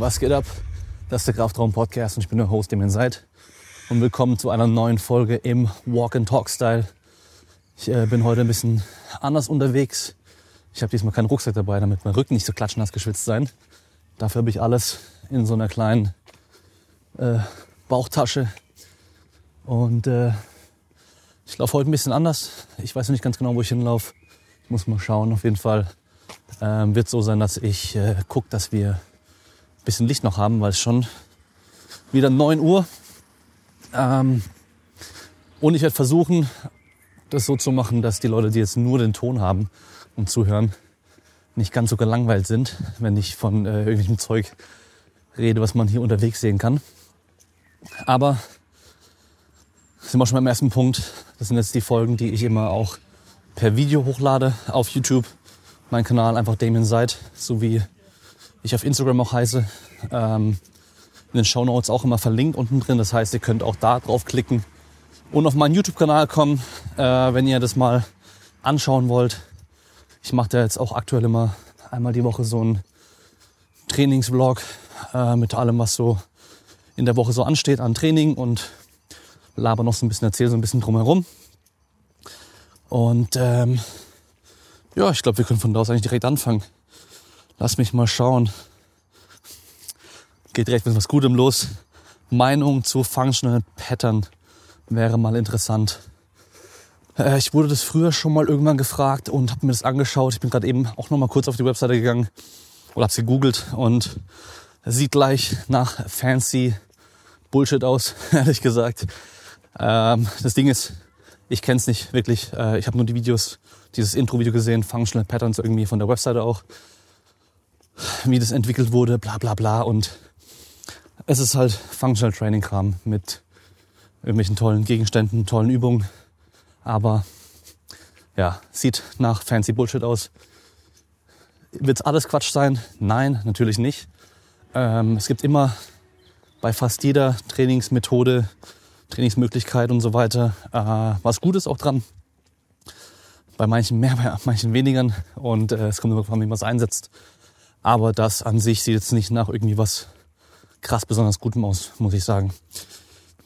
Was geht ab? Das ist der Kraftraum Podcast und ich bin der Host, dem ihr seid. Und willkommen zu einer neuen Folge im Walk and Talk Style. Ich äh, bin heute ein bisschen anders unterwegs. Ich habe diesmal keinen Rucksack dabei, damit mein Rücken nicht so klatschnass geschwitzt sein. Dafür habe ich alles in so einer kleinen äh, Bauchtasche. Und äh, ich laufe heute ein bisschen anders. Ich weiß noch nicht ganz genau, wo ich hinlaufe. Ich muss mal schauen. Auf jeden Fall ähm, wird so sein, dass ich äh, gucke, dass wir bisschen Licht noch haben, weil es schon wieder 9 Uhr. Ähm, und ich werde versuchen, das so zu machen, dass die Leute, die jetzt nur den Ton haben und zuhören, nicht ganz so gelangweilt sind, wenn ich von äh, irgendwelchem Zeug rede, was man hier unterwegs sehen kann. Aber sind wir schon beim ersten Punkt. Das sind jetzt die Folgen, die ich immer auch per Video hochlade auf YouTube. Mein Kanal einfach Damien Seid, so wie ich auf Instagram auch heiße. Ähm, in den Show Notes auch immer verlinkt unten drin. Das heißt, ihr könnt auch da draufklicken und auf meinen YouTube-Kanal kommen, äh, wenn ihr das mal anschauen wollt. Ich mache da jetzt auch aktuell immer einmal die Woche so einen Trainingsvlog äh, mit allem, was so in der Woche so ansteht an Training und laber noch so ein bisschen, erzähle so ein bisschen drumherum. Und ähm, ja, ich glaube, wir können von da aus eigentlich direkt anfangen. Lass mich mal schauen. Geht direkt mit was Gutem los. Meinung zu Functional Pattern wäre mal interessant. Äh, ich wurde das früher schon mal irgendwann gefragt und habe mir das angeschaut. Ich bin gerade eben auch noch mal kurz auf die Webseite gegangen oder habe sie gegoogelt und sieht gleich nach fancy Bullshit aus, ehrlich gesagt. Ähm, das Ding ist, ich kenne es nicht wirklich. Äh, ich habe nur die Videos, dieses Intro-Video gesehen, Functional Patterns irgendwie von der Webseite auch, wie das entwickelt wurde, bla bla bla. Und es ist halt Functional Training Kram mit irgendwelchen tollen Gegenständen, tollen Übungen. Aber ja, sieht nach fancy Bullshit aus. Wird's alles Quatsch sein? Nein, natürlich nicht. Ähm, es gibt immer bei fast jeder Trainingsmethode, Trainingsmöglichkeit und so weiter äh, was Gutes auch dran. Bei manchen mehr, bei manchen weniger. Und äh, es kommt immer davon, wie man es einsetzt. Aber das an sich sieht jetzt nicht nach irgendwie was krass besonders Gutem aus, muss ich sagen.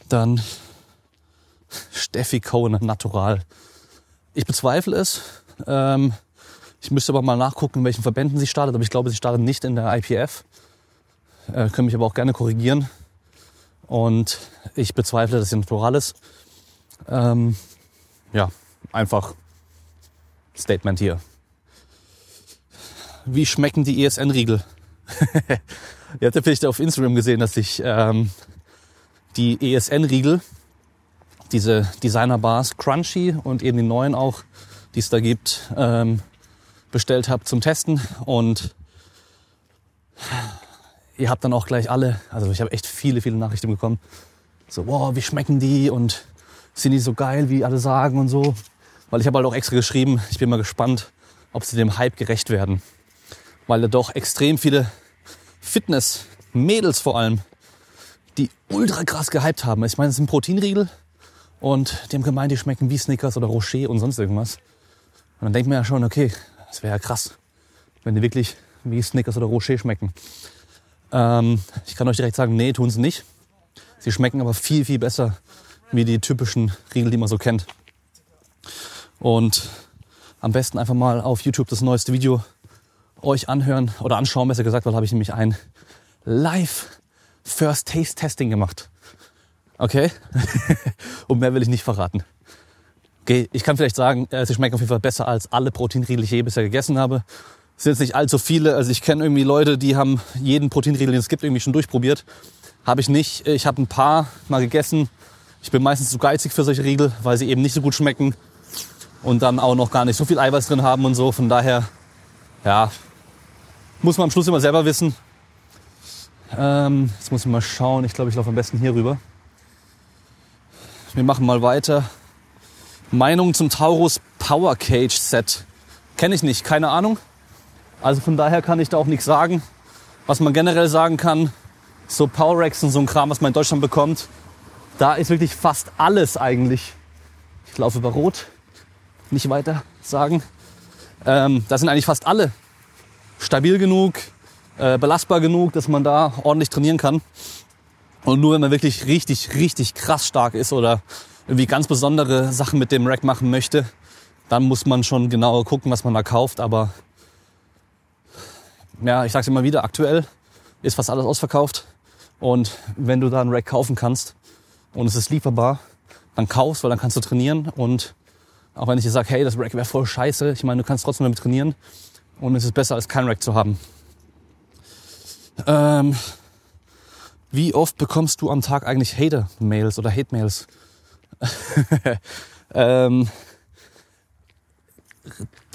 Dann Steffi Cohen Natural. Ich bezweifle es. Ähm, ich müsste aber mal nachgucken, in welchen Verbänden sie startet. Aber ich glaube, sie startet nicht in der IPF. Äh, können mich aber auch gerne korrigieren. Und ich bezweifle, dass sie natural ist. Ähm, ja, einfach Statement hier. Wie schmecken die ESN-Riegel? Ihr habt ja vielleicht auf Instagram gesehen, dass ich ähm, die ESN-Riegel, diese Designer-Bars Crunchy und eben die neuen auch, die es da gibt, ähm, bestellt habe zum Testen. Und ihr habt dann auch gleich alle, also ich habe echt viele, viele Nachrichten bekommen. So, wow, wie schmecken die und sind die so geil, wie alle sagen und so. Weil ich habe halt auch extra geschrieben, ich bin mal gespannt, ob sie dem Hype gerecht werden. Weil da doch extrem viele Fitness-Mädels vor allem, die ultra krass gehypt haben. Ich meine, es sind Proteinriegel und die haben gemeint, die schmecken wie Snickers oder Rocher und sonst irgendwas. Und dann denkt man ja schon, okay, das wäre ja krass, wenn die wirklich wie Snickers oder Rocher schmecken. Ähm, ich kann euch direkt sagen, nee, tun sie nicht. Sie schmecken aber viel, viel besser wie die typischen Riegel, die man so kennt. Und am besten einfach mal auf YouTube das neueste Video euch anhören oder anschauen, besser gesagt, weil habe ich nämlich ein Live First Taste Testing gemacht. Okay? Und mehr will ich nicht verraten. Okay, ich kann vielleicht sagen, äh, sie schmecken auf jeden Fall besser als alle Proteinriegel, die ich je bisher gegessen habe sind jetzt nicht allzu viele. Also ich kenne irgendwie Leute, die haben jeden Proteinriegel, den es gibt, irgendwie schon durchprobiert. Habe ich nicht. Ich habe ein paar mal gegessen. Ich bin meistens zu geizig für solche Riegel, weil sie eben nicht so gut schmecken und dann auch noch gar nicht so viel Eiweiß drin haben und so. Von daher, ja, muss man am Schluss immer selber wissen. Ähm, jetzt muss ich mal schauen. Ich glaube, ich laufe am besten hier rüber. Wir machen mal weiter. Meinung zum Taurus Power Cage Set. Kenne ich nicht, keine Ahnung. Also von daher kann ich da auch nichts sagen. Was man generell sagen kann, so Power Racks und so ein Kram, was man in Deutschland bekommt, da ist wirklich fast alles eigentlich. Ich laufe über Rot, nicht weiter sagen. Ähm, da sind eigentlich fast alle stabil genug, äh, belastbar genug, dass man da ordentlich trainieren kann. Und nur wenn man wirklich richtig, richtig krass stark ist oder irgendwie ganz besondere Sachen mit dem Rack machen möchte, dann muss man schon genauer gucken, was man da kauft. Aber ja, ich sag's immer wieder, aktuell ist fast alles ausverkauft. Und wenn du da einen Rack kaufen kannst und es ist lieferbar, dann kaufst, weil dann kannst du trainieren. Und auch wenn ich dir sage, hey, das Rack wäre voll scheiße, ich meine, du kannst trotzdem damit trainieren. Und es ist besser, als kein Rack zu haben. Ähm, wie oft bekommst du am Tag eigentlich Hater-Mails oder Hate-Mails? ähm,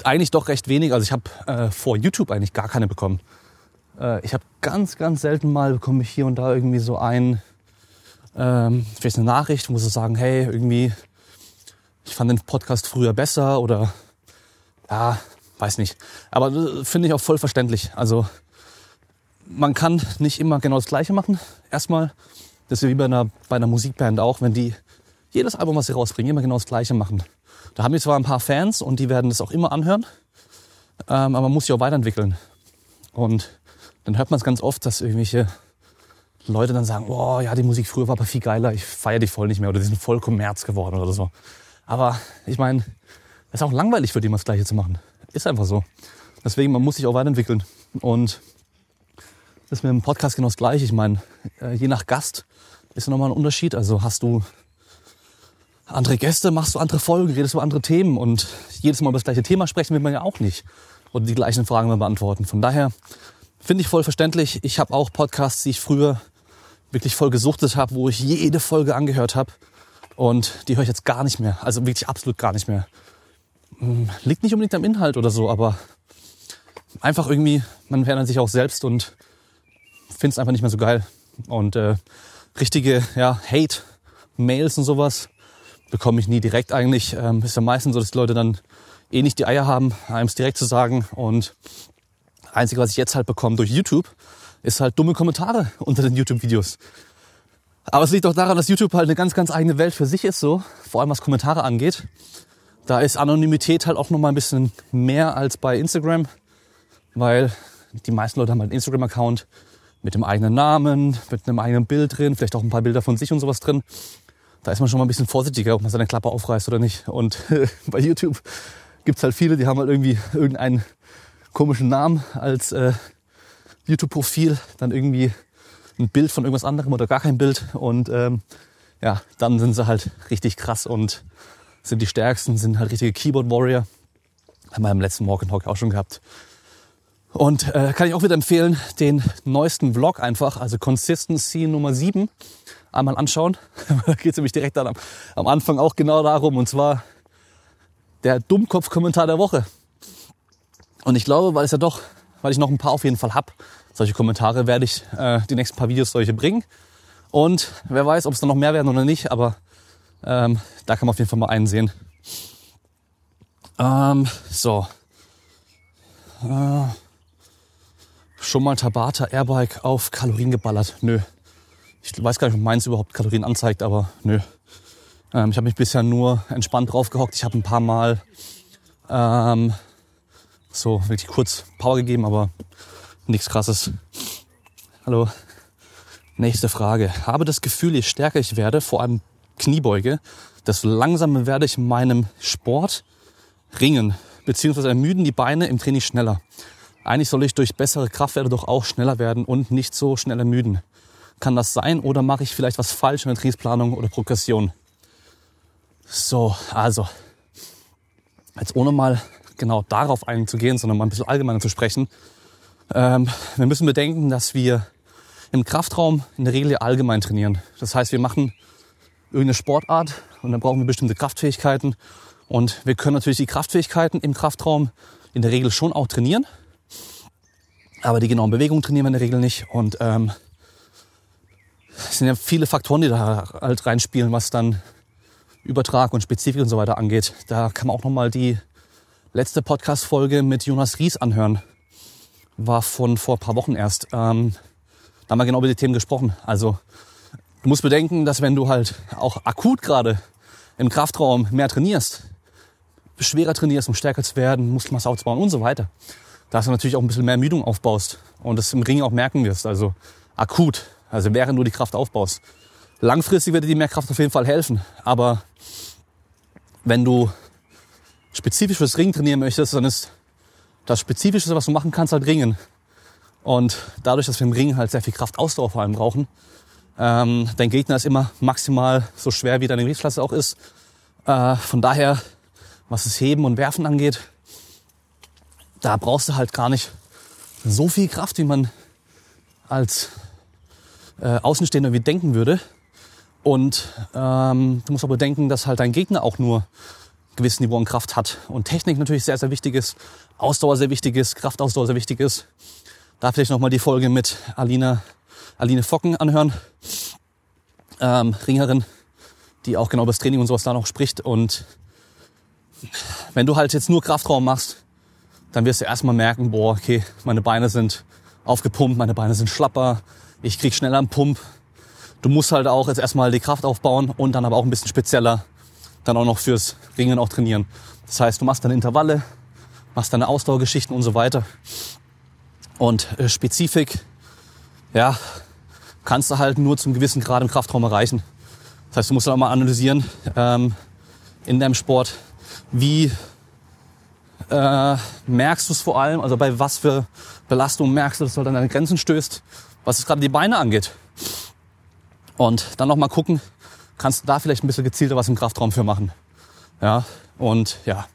eigentlich doch recht wenig. Also ich habe äh, vor YouTube eigentlich gar keine bekommen. Äh, ich habe ganz, ganz selten mal bekomme ich hier und da irgendwie so ein, ähm, vielleicht eine Nachricht, wo sie sagen, hey, irgendwie, ich fand den Podcast früher besser oder ja, weiß nicht. Aber äh, finde ich auch voll verständlich. Also man kann nicht immer genau das Gleiche machen. Erstmal, das ist wie bei einer, bei einer Musikband auch, wenn die jedes Album, was sie rausbringen, immer genau das Gleiche machen. Da haben wir zwar ein paar Fans und die werden das auch immer anhören, ähm, aber man muss sich auch weiterentwickeln. Und dann hört man es ganz oft, dass irgendwelche Leute dann sagen, oh ja, die Musik früher war aber viel geiler, ich feiere die voll nicht mehr oder die sind voll Kommerz geworden oder so. Aber ich meine, es ist auch langweilig für die immer das Gleiche zu machen. Ist einfach so. Deswegen, man muss sich auch weiterentwickeln. Und das ist mit dem Podcast genau das Gleiche. Ich meine, äh, je nach Gast ist nochmal ein Unterschied. Also hast du andere Gäste, machst du andere Folgen, redest über andere Themen und jedes Mal über das gleiche Thema sprechen will man ja auch nicht. Oder die gleichen Fragen mal beantworten. Von daher finde ich voll verständlich. Ich habe auch Podcasts, die ich früher wirklich voll gesuchtet habe, wo ich jede Folge angehört habe. Und die höre ich jetzt gar nicht mehr. Also wirklich absolut gar nicht mehr. Hm, liegt nicht unbedingt am Inhalt oder so, aber einfach irgendwie, man verändert sich auch selbst und findet es einfach nicht mehr so geil. Und äh, richtige ja, Hate-Mails und sowas bekomme ich nie direkt eigentlich. Ähm, ist ja meistens so, dass die Leute dann eh nicht die Eier haben, einem es direkt zu sagen. Und Einzige, was ich jetzt halt bekomme durch YouTube, ist halt dumme Kommentare unter den YouTube-Videos. Aber es liegt auch daran, dass YouTube halt eine ganz, ganz eigene Welt für sich ist, so, vor allem was Kommentare angeht. Da ist Anonymität halt auch nochmal ein bisschen mehr als bei Instagram, weil die meisten Leute haben halt einen Instagram-Account mit dem eigenen Namen, mit einem eigenen Bild drin, vielleicht auch ein paar Bilder von sich und sowas drin da ist man schon mal ein bisschen vorsichtiger, ob man seine Klappe aufreißt oder nicht. Und bei YouTube gibt's halt viele, die haben halt irgendwie irgendeinen komischen Namen als äh, YouTube-Profil, dann irgendwie ein Bild von irgendwas anderem oder gar kein Bild. Und ähm, ja, dann sind sie halt richtig krass und sind die stärksten, sind halt richtige Keyboard-Warrior. Haben wir im letzten Walk and Talk auch schon gehabt. Und äh, kann ich auch wieder empfehlen, den neuesten Vlog einfach, also Consistency Nummer 7 einmal anschauen. da geht es nämlich direkt dann am, am Anfang auch genau darum. Und zwar der Dummkopf-Kommentar der Woche. Und ich glaube, weil es ja doch, weil ich noch ein paar auf jeden Fall hab, solche Kommentare werde ich äh, die nächsten paar Videos solche bringen. Und wer weiß, ob es dann noch mehr werden oder nicht, aber ähm, da kann man auf jeden Fall mal einen sehen. Ähm, so. Äh, schon mal Tabata Airbike auf Kalorien geballert? Nö. Ich weiß gar nicht, ob meins überhaupt Kalorien anzeigt, aber nö. Ähm, ich habe mich bisher nur entspannt draufgehockt. Ich habe ein paar Mal ähm, so wirklich kurz Power gegeben, aber nichts krasses. Hallo. Nächste Frage. Habe das Gefühl, je stärker ich werde, vor allem Kniebeuge, desto langsamer werde ich in meinem Sport ringen, beziehungsweise ermüden die Beine im Training schneller. Eigentlich soll ich durch bessere Kraftwerte doch auch schneller werden und nicht so schnell ermüden. Kann das sein oder mache ich vielleicht was falsch in der Trainingsplanung oder Progression? So, also, jetzt ohne mal genau darauf einzugehen, sondern mal ein bisschen allgemeiner zu sprechen. Ähm, wir müssen bedenken, dass wir im Kraftraum in der Regel allgemein trainieren. Das heißt, wir machen irgendeine Sportart und dann brauchen wir bestimmte Kraftfähigkeiten. Und wir können natürlich die Kraftfähigkeiten im Kraftraum in der Regel schon auch trainieren. Aber die genauen Bewegungen trainieren wir in der Regel nicht. Und ähm, es sind ja viele Faktoren, die da halt reinspielen, was dann Übertrag und Spezifik und so weiter angeht. Da kann man auch nochmal die letzte Podcast-Folge mit Jonas Ries anhören. War von vor ein paar Wochen erst. Ähm, da haben wir genau über die Themen gesprochen. Also du musst bedenken, dass wenn du halt auch akut gerade im Kraftraum mehr trainierst, schwerer trainierst, um stärker zu werden, Muskelmasse aufzubauen und so weiter, dass du natürlich auch ein bisschen mehr Ermüdung aufbaust und das im Ring auch merken wirst. Also akut, also während du die Kraft aufbaust. Langfristig wird dir die mehr Kraft auf jeden Fall helfen. Aber wenn du spezifisch fürs Ring trainieren möchtest, dann ist das Spezifische, was du machen kannst, halt Ringen. Und dadurch, dass wir im Ring halt sehr viel Kraftausdauer vor allem brauchen, ähm, dein Gegner ist immer maximal so schwer, wie deine Gewichtsklasse auch ist. Äh, von daher, was das Heben und Werfen angeht, da brauchst du halt gar nicht so viel Kraft, wie man als äh, Außenstehender wie denken würde. Und ähm, du musst aber bedenken, dass halt dein Gegner auch nur ein gewisses Niveau an Kraft hat. Und Technik natürlich sehr, sehr wichtig ist, Ausdauer sehr wichtig ist, Kraftausdauer sehr wichtig ist. Da vielleicht nochmal die Folge mit Alina, Aline Focken anhören, ähm, Ringerin, die auch genau über das Training und sowas da noch spricht. Und wenn du halt jetzt nur Kraftraum machst, dann wirst du erstmal merken, boah, okay, meine Beine sind aufgepumpt, meine Beine sind schlapper, ich krieg schneller einen Pump, du musst halt auch jetzt erstmal die Kraft aufbauen und dann aber auch ein bisschen spezieller dann auch noch fürs Ringen auch trainieren. Das heißt, du machst deine Intervalle, machst deine Ausdauergeschichten und so weiter. Und äh, Spezifik, ja, kannst du halt nur zum gewissen Grad im Kraftraum erreichen. Das heißt, du musst dann auch mal analysieren ähm, in deinem Sport, wie äh, merkst du es vor allem, also bei was für Belastungen merkst du, dass du halt an deine Grenzen stößt, was es gerade die Beine angeht. Und dann noch mal gucken, kannst du da vielleicht ein bisschen gezielter was im Kraftraum für machen. Ja, und ja,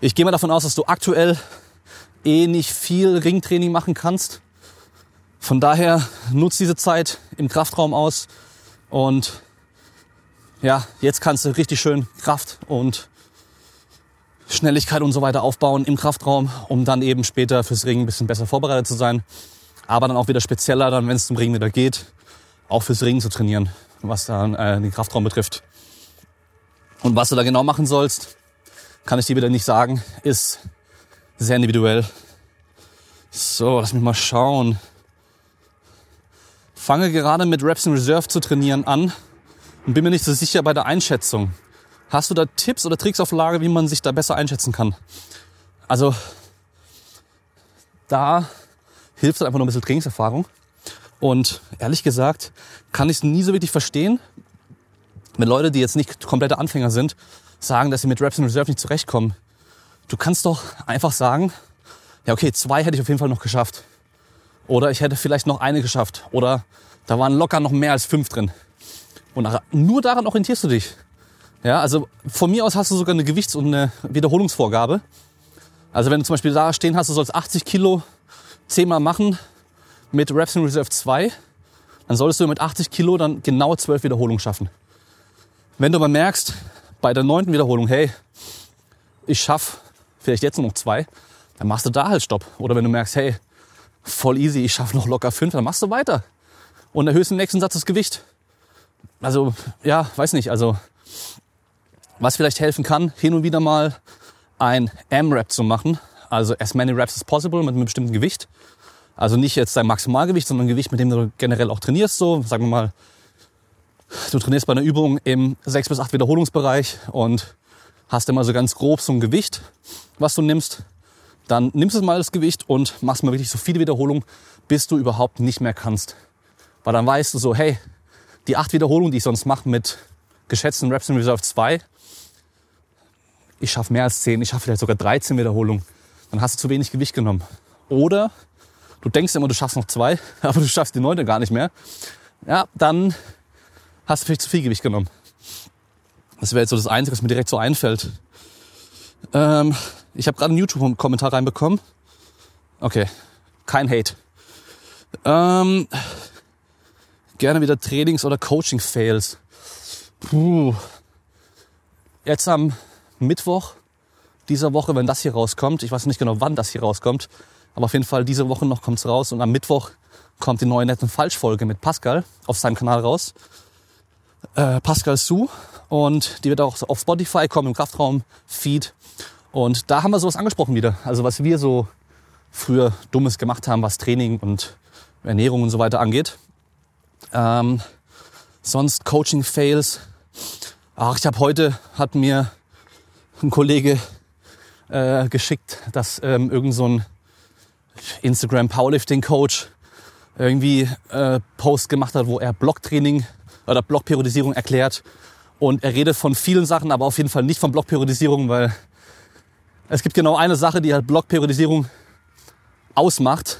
ich gehe mal davon aus, dass du aktuell eh nicht viel Ringtraining machen kannst. Von daher nutz diese Zeit im Kraftraum aus und ja, jetzt kannst du richtig schön Kraft und Schnelligkeit und so weiter aufbauen im Kraftraum, um dann eben später fürs Ringen ein bisschen besser vorbereitet zu sein. Aber dann auch wieder spezieller, dann wenn es zum Ringen wieder geht, auch fürs Ringen zu trainieren, was dann äh, den Kraftraum betrifft. Und was du da genau machen sollst, kann ich dir wieder nicht sagen, ist sehr individuell. So, lass mich mal schauen. Fange gerade mit Reps in Reserve zu trainieren an und bin mir nicht so sicher bei der Einschätzung. Hast du da Tipps oder Tricks auf Lage, wie man sich da besser einschätzen kann? Also, da hilft einfach nur ein bisschen Trainingserfahrung. Und ehrlich gesagt kann ich es nie so wirklich verstehen, wenn Leute, die jetzt nicht komplette Anfänger sind, sagen, dass sie mit Reps in Reserve nicht zurechtkommen. Du kannst doch einfach sagen, ja okay, zwei hätte ich auf jeden Fall noch geschafft. Oder ich hätte vielleicht noch eine geschafft. Oder da waren locker noch mehr als fünf drin. Und nur daran orientierst du dich. Ja, also von mir aus hast du sogar eine Gewichts- und eine Wiederholungsvorgabe. Also wenn du zum Beispiel da stehen hast, du sollst 80 Kilo zehnmal machen, mit Reps in Reserve 2, dann solltest du mit 80 Kilo dann genau 12 Wiederholungen schaffen. Wenn du aber merkst, bei der neunten Wiederholung, hey, ich schaff vielleicht jetzt nur noch zwei, dann machst du da halt Stopp. Oder wenn du merkst, hey, voll easy, ich schaffe noch locker fünf, dann machst du weiter. Und erhöhst im nächsten Satz das Gewicht. Also, ja, weiß nicht, also, was vielleicht helfen kann, hin und wieder mal ein M-Rap zu machen. Also as many reps as possible mit einem bestimmten Gewicht. Also nicht jetzt dein Maximalgewicht, sondern ein Gewicht, mit dem du generell auch trainierst. So, sagen wir mal, du trainierst bei einer Übung im 6 bis 8 Wiederholungsbereich und hast immer so ganz grob so ein Gewicht, was du nimmst. Dann nimmst du mal das Gewicht und machst mal wirklich so viele Wiederholungen, bis du überhaupt nicht mehr kannst. Weil dann weißt du so, hey, die 8 Wiederholungen, die ich sonst mache mit geschätzten Reps in Reserve 2, ich schaffe mehr als 10, ich schaffe vielleicht sogar 13 Wiederholungen. Dann hast du zu wenig Gewicht genommen. Oder du denkst immer, du schaffst noch zwei, aber du schaffst die neunte gar nicht mehr, ja, dann hast du vielleicht zu viel Gewicht genommen. Das wäre jetzt so das Einzige, was mir direkt so einfällt. Ähm, ich habe gerade einen YouTube-Kommentar reinbekommen. Okay, kein Hate. Ähm, gerne wieder Trainings- oder Coaching-Fails. Puh. Jetzt am Mittwoch dieser Woche, wenn das hier rauskommt, ich weiß nicht genau, wann das hier rauskommt, aber auf jeden Fall diese Woche noch kommt's raus und am Mittwoch kommt die neue netten Falschfolge mit Pascal auf seinem Kanal raus. Äh, Pascal Su und die wird auch auf Spotify kommen im Kraftraum-Feed. Und da haben wir sowas angesprochen wieder. Also was wir so früher Dummes gemacht haben, was Training und Ernährung und so weiter angeht. Ähm, sonst Coaching-Fails. Ach, ich habe heute, hat mir ein Kollege äh, geschickt, dass ähm, irgend so ein Instagram Powerlifting Coach irgendwie äh, Post gemacht hat, wo er Blocktraining oder Blockperiodisierung erklärt. Und er redet von vielen Sachen, aber auf jeden Fall nicht von Blockperiodisierung, weil es gibt genau eine Sache, die halt Blockperiodisierung ausmacht.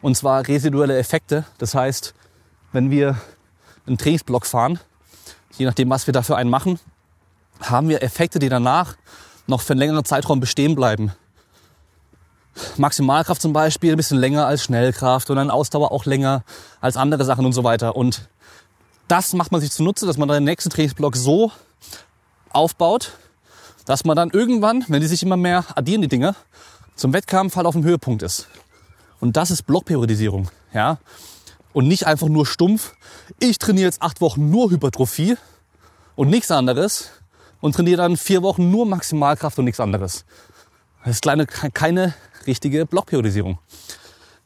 Und zwar residuelle Effekte. Das heißt, wenn wir einen Trainingsblock fahren, je nachdem, was wir dafür einen machen, haben wir Effekte, die danach noch für einen längeren Zeitraum bestehen bleiben. Maximalkraft zum Beispiel ein bisschen länger als Schnellkraft und dann Ausdauer auch länger als andere Sachen und so weiter. Und das macht man sich zunutze, dass man dann den nächsten Trainingsblock so aufbaut, dass man dann irgendwann, wenn die sich immer mehr addieren, die Dinge, zum Wettkampf halt auf dem Höhepunkt ist. Und das ist Blockperiodisierung, ja. Und nicht einfach nur stumpf, ich trainiere jetzt acht Wochen nur Hypertrophie und nichts anderes und trainiere dann vier Wochen nur Maximalkraft und nichts anderes. Das ist kleine, keine richtige Blockperiodisierung.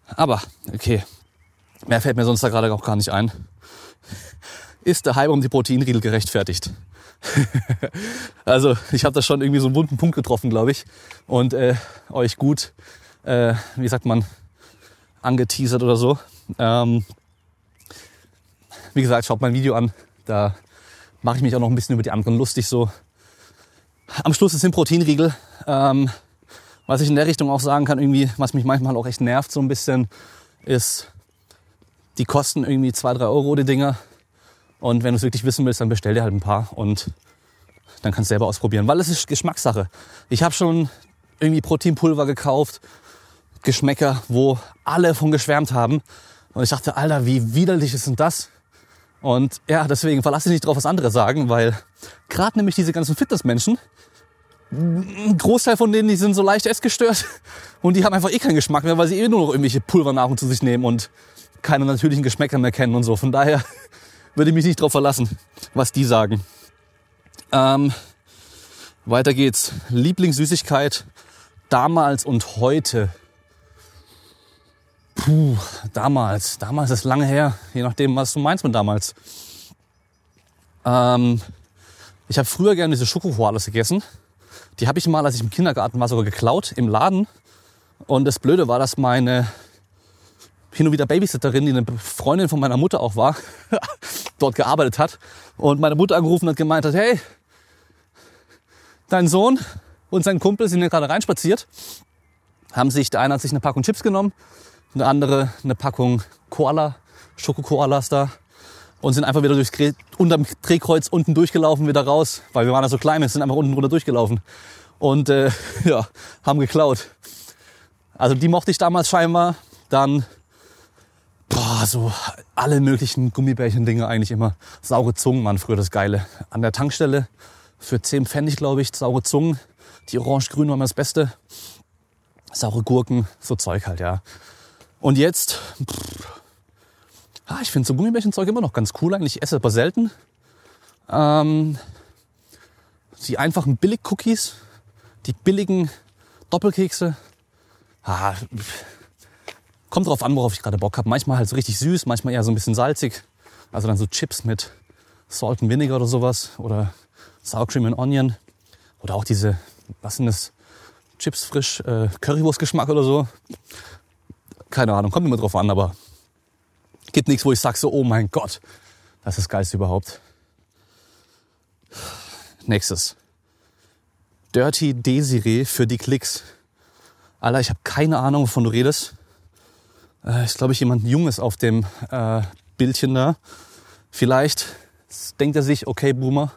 Aber, okay, mehr fällt mir sonst da gerade auch gar nicht ein. Ist der Hype um die Proteinriegel gerechtfertigt? also, ich habe da schon irgendwie so einen wunden Punkt getroffen, glaube ich. Und äh, euch gut, äh, wie sagt man, angeteasert oder so. Ähm, wie gesagt, schaut mein Video an. Da mache ich mich auch noch ein bisschen über die anderen lustig so. Am Schluss ein Proteinriegel. Ähm, was ich in der Richtung auch sagen kann, irgendwie, was mich manchmal auch echt nervt so ein bisschen, ist, die kosten irgendwie zwei drei Euro, die Dinger. Und wenn du es wirklich wissen willst, dann bestell dir halt ein paar und dann kannst du selber ausprobieren. Weil es ist Geschmackssache. Ich habe schon irgendwie Proteinpulver gekauft, Geschmäcker, wo alle von geschwärmt haben. Und ich dachte, Alter, wie widerlich ist denn das? Und ja, deswegen verlasse ich nicht drauf, was andere sagen, weil gerade nämlich diese ganzen Fitnessmenschen, ein Großteil von denen, die sind so leicht essgestört und die haben einfach eh keinen Geschmack mehr, weil sie eh nur noch irgendwelche Pulvernahrung zu sich nehmen und keine natürlichen Geschmäcker mehr kennen und so. Von daher würde ich mich nicht drauf verlassen, was die sagen. Ähm, weiter geht's. Lieblingssüßigkeit damals und heute. Puh, damals. Damals ist lange her, je nachdem, was du meinst mit damals. Ähm, ich habe früher gerne diese Schokokoalas gegessen. Die habe ich mal, als ich im Kindergarten war, sogar geklaut im Laden. Und das Blöde war, dass meine hin und wieder Babysitterin, die eine Freundin von meiner Mutter auch war, dort gearbeitet hat. Und meine Mutter angerufen hat gemeint hat, hey, dein Sohn und sein Kumpel sind hier gerade reinspaziert. Haben sich, der eine hat sich eine Packung Chips genommen, der andere eine Packung Koala, Schokokoalas da und sind einfach wieder durchs unterm Drehkreuz unten durchgelaufen, wieder raus, weil wir waren ja so klein, wir sind einfach unten runter durchgelaufen und äh, ja, haben geklaut. Also die mochte ich damals scheinbar. Dann boah, so alle möglichen Gummibärchen-Dinge eigentlich immer. Saure Zungen waren früher das Geile. An der Tankstelle für 10 Pfennig, glaube ich, saure Zungen. Die orange-grün waren das Beste. Saure Gurken, so Zeug halt, ja. Und jetzt, pff, Ah, ich finde so Gummibärchenzeug immer noch ganz cool eigentlich. Ich esse aber selten. Ähm, die einfachen Billig-Cookies, die billigen Doppelkekse. Ah, kommt drauf an, worauf ich gerade Bock habe. Manchmal halt so richtig süß, manchmal eher so ein bisschen salzig. Also dann so Chips mit Salt and Vinegar oder sowas. Oder Sour Cream and Onion. Oder auch diese, was sind das? Chips frisch, äh, Currywurst-Geschmack oder so. Keine Ahnung, kommt immer drauf an, aber Gibt nichts, wo ich sage so, oh mein Gott, das ist das Geilste überhaupt. Nächstes. Dirty Desiree für die Klicks. Alter, ich habe keine Ahnung, wovon du redest. Äh, ist, glaube ich, jemand Junges auf dem äh, Bildchen da. Vielleicht denkt er sich, okay, Boomer,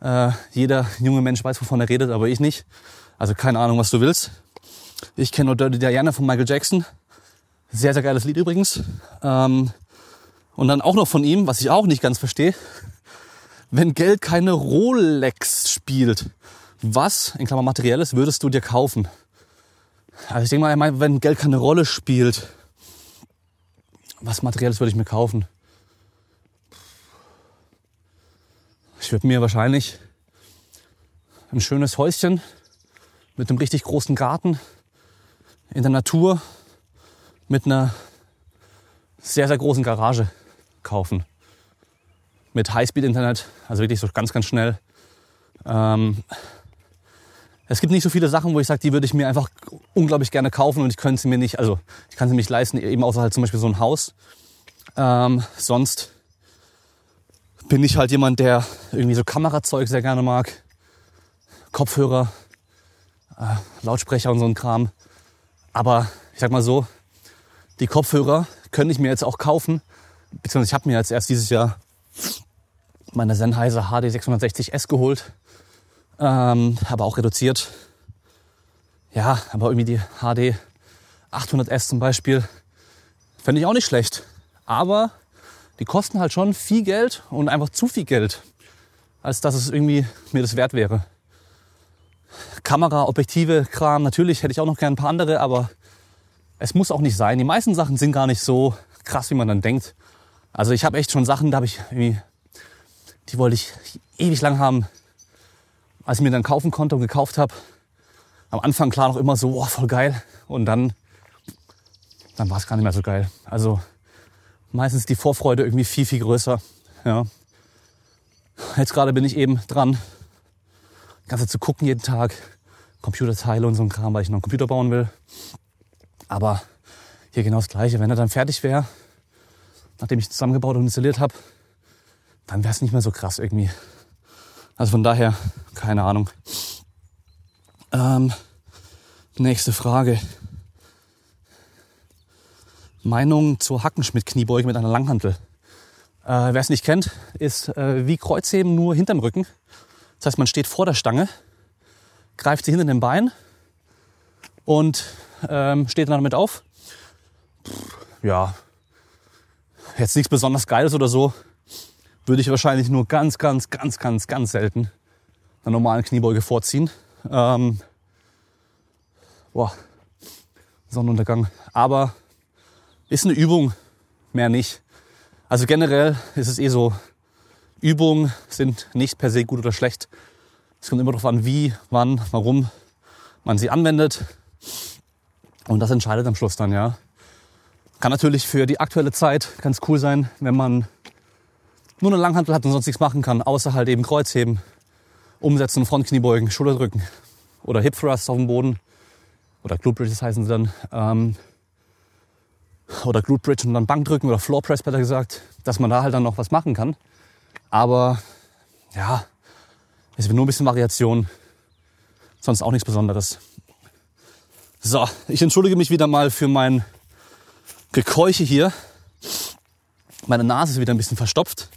äh, jeder junge Mensch weiß, wovon er redet, aber ich nicht. Also keine Ahnung, was du willst. Ich kenne nur Dirty Diana von Michael Jackson. Sehr, sehr geiles Lied übrigens. Ähm, und dann auch noch von ihm, was ich auch nicht ganz verstehe, wenn Geld keine Rolex spielt, was, in Klammer materielles, würdest du dir kaufen? Also ich denke mal, wenn Geld keine Rolle spielt, was materielles würde ich mir kaufen? Ich würde mir wahrscheinlich ein schönes Häuschen mit einem richtig großen Garten in der Natur mit einer sehr, sehr großen Garage kaufen. Mit Highspeed-Internet, also wirklich so ganz, ganz schnell. Ähm, Es gibt nicht so viele Sachen, wo ich sage, die würde ich mir einfach unglaublich gerne kaufen und ich könnte sie mir nicht, also ich kann sie mir nicht leisten, eben außer halt zum Beispiel so ein Haus. Ähm, sonst bin ich halt jemand, der irgendwie so Kamerazeug sehr gerne mag. Kopfhörer, äh, Lautsprecher und so ein Kram. Aber ich sag mal so, die Kopfhörer könnte ich mir jetzt auch kaufen. Beziehungsweise ich habe mir jetzt erst dieses Jahr meine Sennheiser HD 660S geholt. Ähm, aber auch reduziert. Ja, aber irgendwie die HD 800S zum Beispiel fände ich auch nicht schlecht. Aber die kosten halt schon viel Geld und einfach zu viel Geld, als dass es irgendwie mir das wert wäre. Kamera, Objektive, Kram, natürlich hätte ich auch noch gerne ein paar andere, aber es muss auch nicht sein. Die meisten Sachen sind gar nicht so krass, wie man dann denkt. Also ich habe echt schon Sachen, da habe ich irgendwie, die wollte ich ewig lang haben, als ich mir dann kaufen konnte und gekauft habe. Am Anfang klar noch immer so, oh, voll geil. Und dann, dann war es gar nicht mehr so geil. Also meistens die Vorfreude irgendwie viel, viel größer. Ja. Jetzt gerade bin ich eben dran, ganze zu gucken jeden Tag, Computerteile und so ein Kram, weil ich noch einen Computer bauen will. Aber hier genau das Gleiche. Wenn er dann fertig wäre, nachdem ich zusammengebaut und installiert habe, dann wäre es nicht mehr so krass irgendwie. Also von daher, keine Ahnung. Ähm, nächste Frage. Meinung zur Hackenschmidt-Kniebeuge mit einer Langhantel. Äh, Wer es nicht kennt, ist äh, wie Kreuzheben nur hinterm Rücken. Das heißt, man steht vor der Stange, greift sie hinter dem Bein und ähm, steht dann damit auf. Pff, ja, jetzt nichts besonders Geiles oder so. Würde ich wahrscheinlich nur ganz, ganz, ganz, ganz, ganz selten einer normalen Kniebeuge vorziehen. Ähm, boah, Sonnenuntergang. Aber ist eine Übung, mehr nicht. Also generell ist es eh so, Übungen sind nicht per se gut oder schlecht. Es kommt immer darauf an, wie, wann, warum man sie anwendet. Und das entscheidet am Schluss dann, ja. Kann natürlich für die aktuelle Zeit ganz cool sein, wenn man nur eine Langhantel hat und sonst nichts machen kann, außer halt eben Kreuzheben, Umsetzen, Frontkniebeugen, Schulterdrücken oder Hip Thrusts auf dem Boden oder Glute Bridges heißen sie dann. Ähm, oder Glute Bridge und dann Bankdrücken oder Floor Press besser gesagt, dass man da halt dann noch was machen kann. Aber ja, es wird nur ein bisschen Variation, sonst auch nichts Besonderes. So, ich entschuldige mich wieder mal für mein Gekeuche hier. Meine Nase ist wieder ein bisschen verstopft.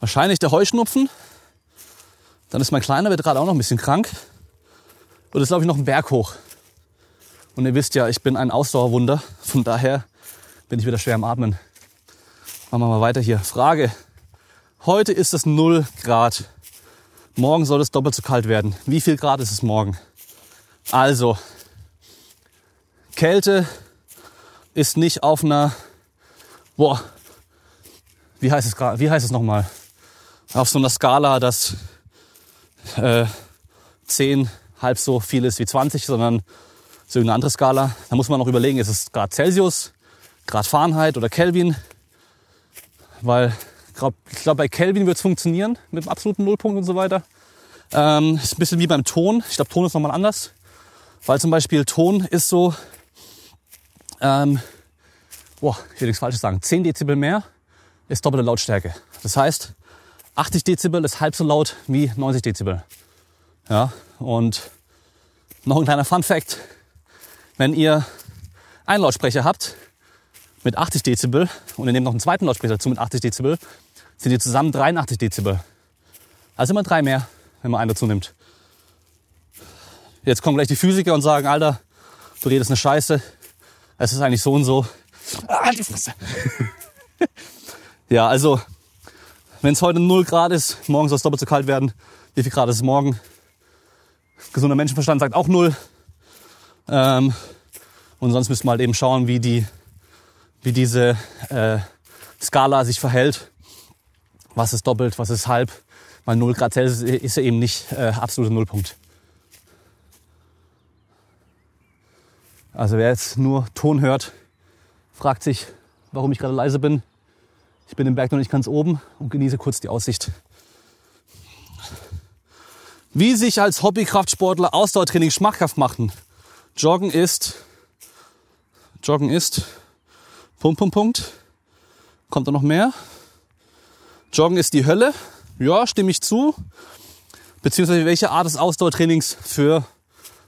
Wahrscheinlich der Heuschnupfen. Dann ist mein Kleiner wird gerade auch noch ein bisschen krank. Und jetzt laufe ich noch einen Berg hoch. Und ihr wisst ja, ich bin ein Ausdauerwunder. Von daher bin ich wieder schwer am Atmen. Machen wir mal weiter hier. Frage. Heute ist es 0 Grad. Morgen soll es doppelt so kalt werden. Wie viel Grad ist es morgen? Also, Kälte ist nicht auf einer, boah, wie heißt es gerade, wie heißt es nochmal? Auf so einer Skala, dass äh, 10 halb so viel ist wie 20, sondern so eine andere Skala. Da muss man noch überlegen, ist es Grad Celsius, Grad Fahrenheit oder Kelvin. Weil ich glaube, bei Kelvin wird es funktionieren mit dem absoluten Nullpunkt und so weiter. Ähm, ist ein bisschen wie beim Ton. Ich glaube, Ton ist nochmal anders. Weil zum Beispiel Ton ist so, ähm, boah, ich will nichts Falsches sagen, 10 Dezibel mehr ist doppelte Lautstärke. Das heißt, 80 Dezibel ist halb so laut wie 90 Dezibel. Ja, und noch ein kleiner Fun Fact. Wenn ihr einen Lautsprecher habt, mit 80 Dezibel und ihr nehmt noch einen zweiten Lautsprecher dazu mit 80 Dezibel, sind die zusammen 83 Dezibel. Also immer drei mehr, wenn man einen dazu nimmt. Jetzt kommen gleich die Physiker und sagen, Alter, du redest eine Scheiße. Es ist eigentlich so und so. Ah, die Fresse. ja, also, wenn es heute 0 Grad ist, morgen soll es doppelt so kalt werden. Wie viel Grad ist es morgen? Gesunder Menschenverstand sagt auch 0. Ähm, und sonst müssen wir halt eben schauen, wie die wie diese äh, Skala sich verhält. Was ist doppelt, was ist halb. Weil 0 Grad Celsius ist ja eben nicht äh, absoluter Nullpunkt. Also wer jetzt nur Ton hört, fragt sich, warum ich gerade leise bin. Ich bin im Berg noch nicht ganz oben und genieße kurz die Aussicht. Wie sich als Hobbykraftsportler Ausdauertraining schmackhaft machen. Joggen ist, Joggen ist, Punkt, Punkt, Punkt. Kommt da noch mehr? Joggen ist die Hölle. Ja, stimme ich zu. Beziehungsweise welche Art des Ausdauertrainings für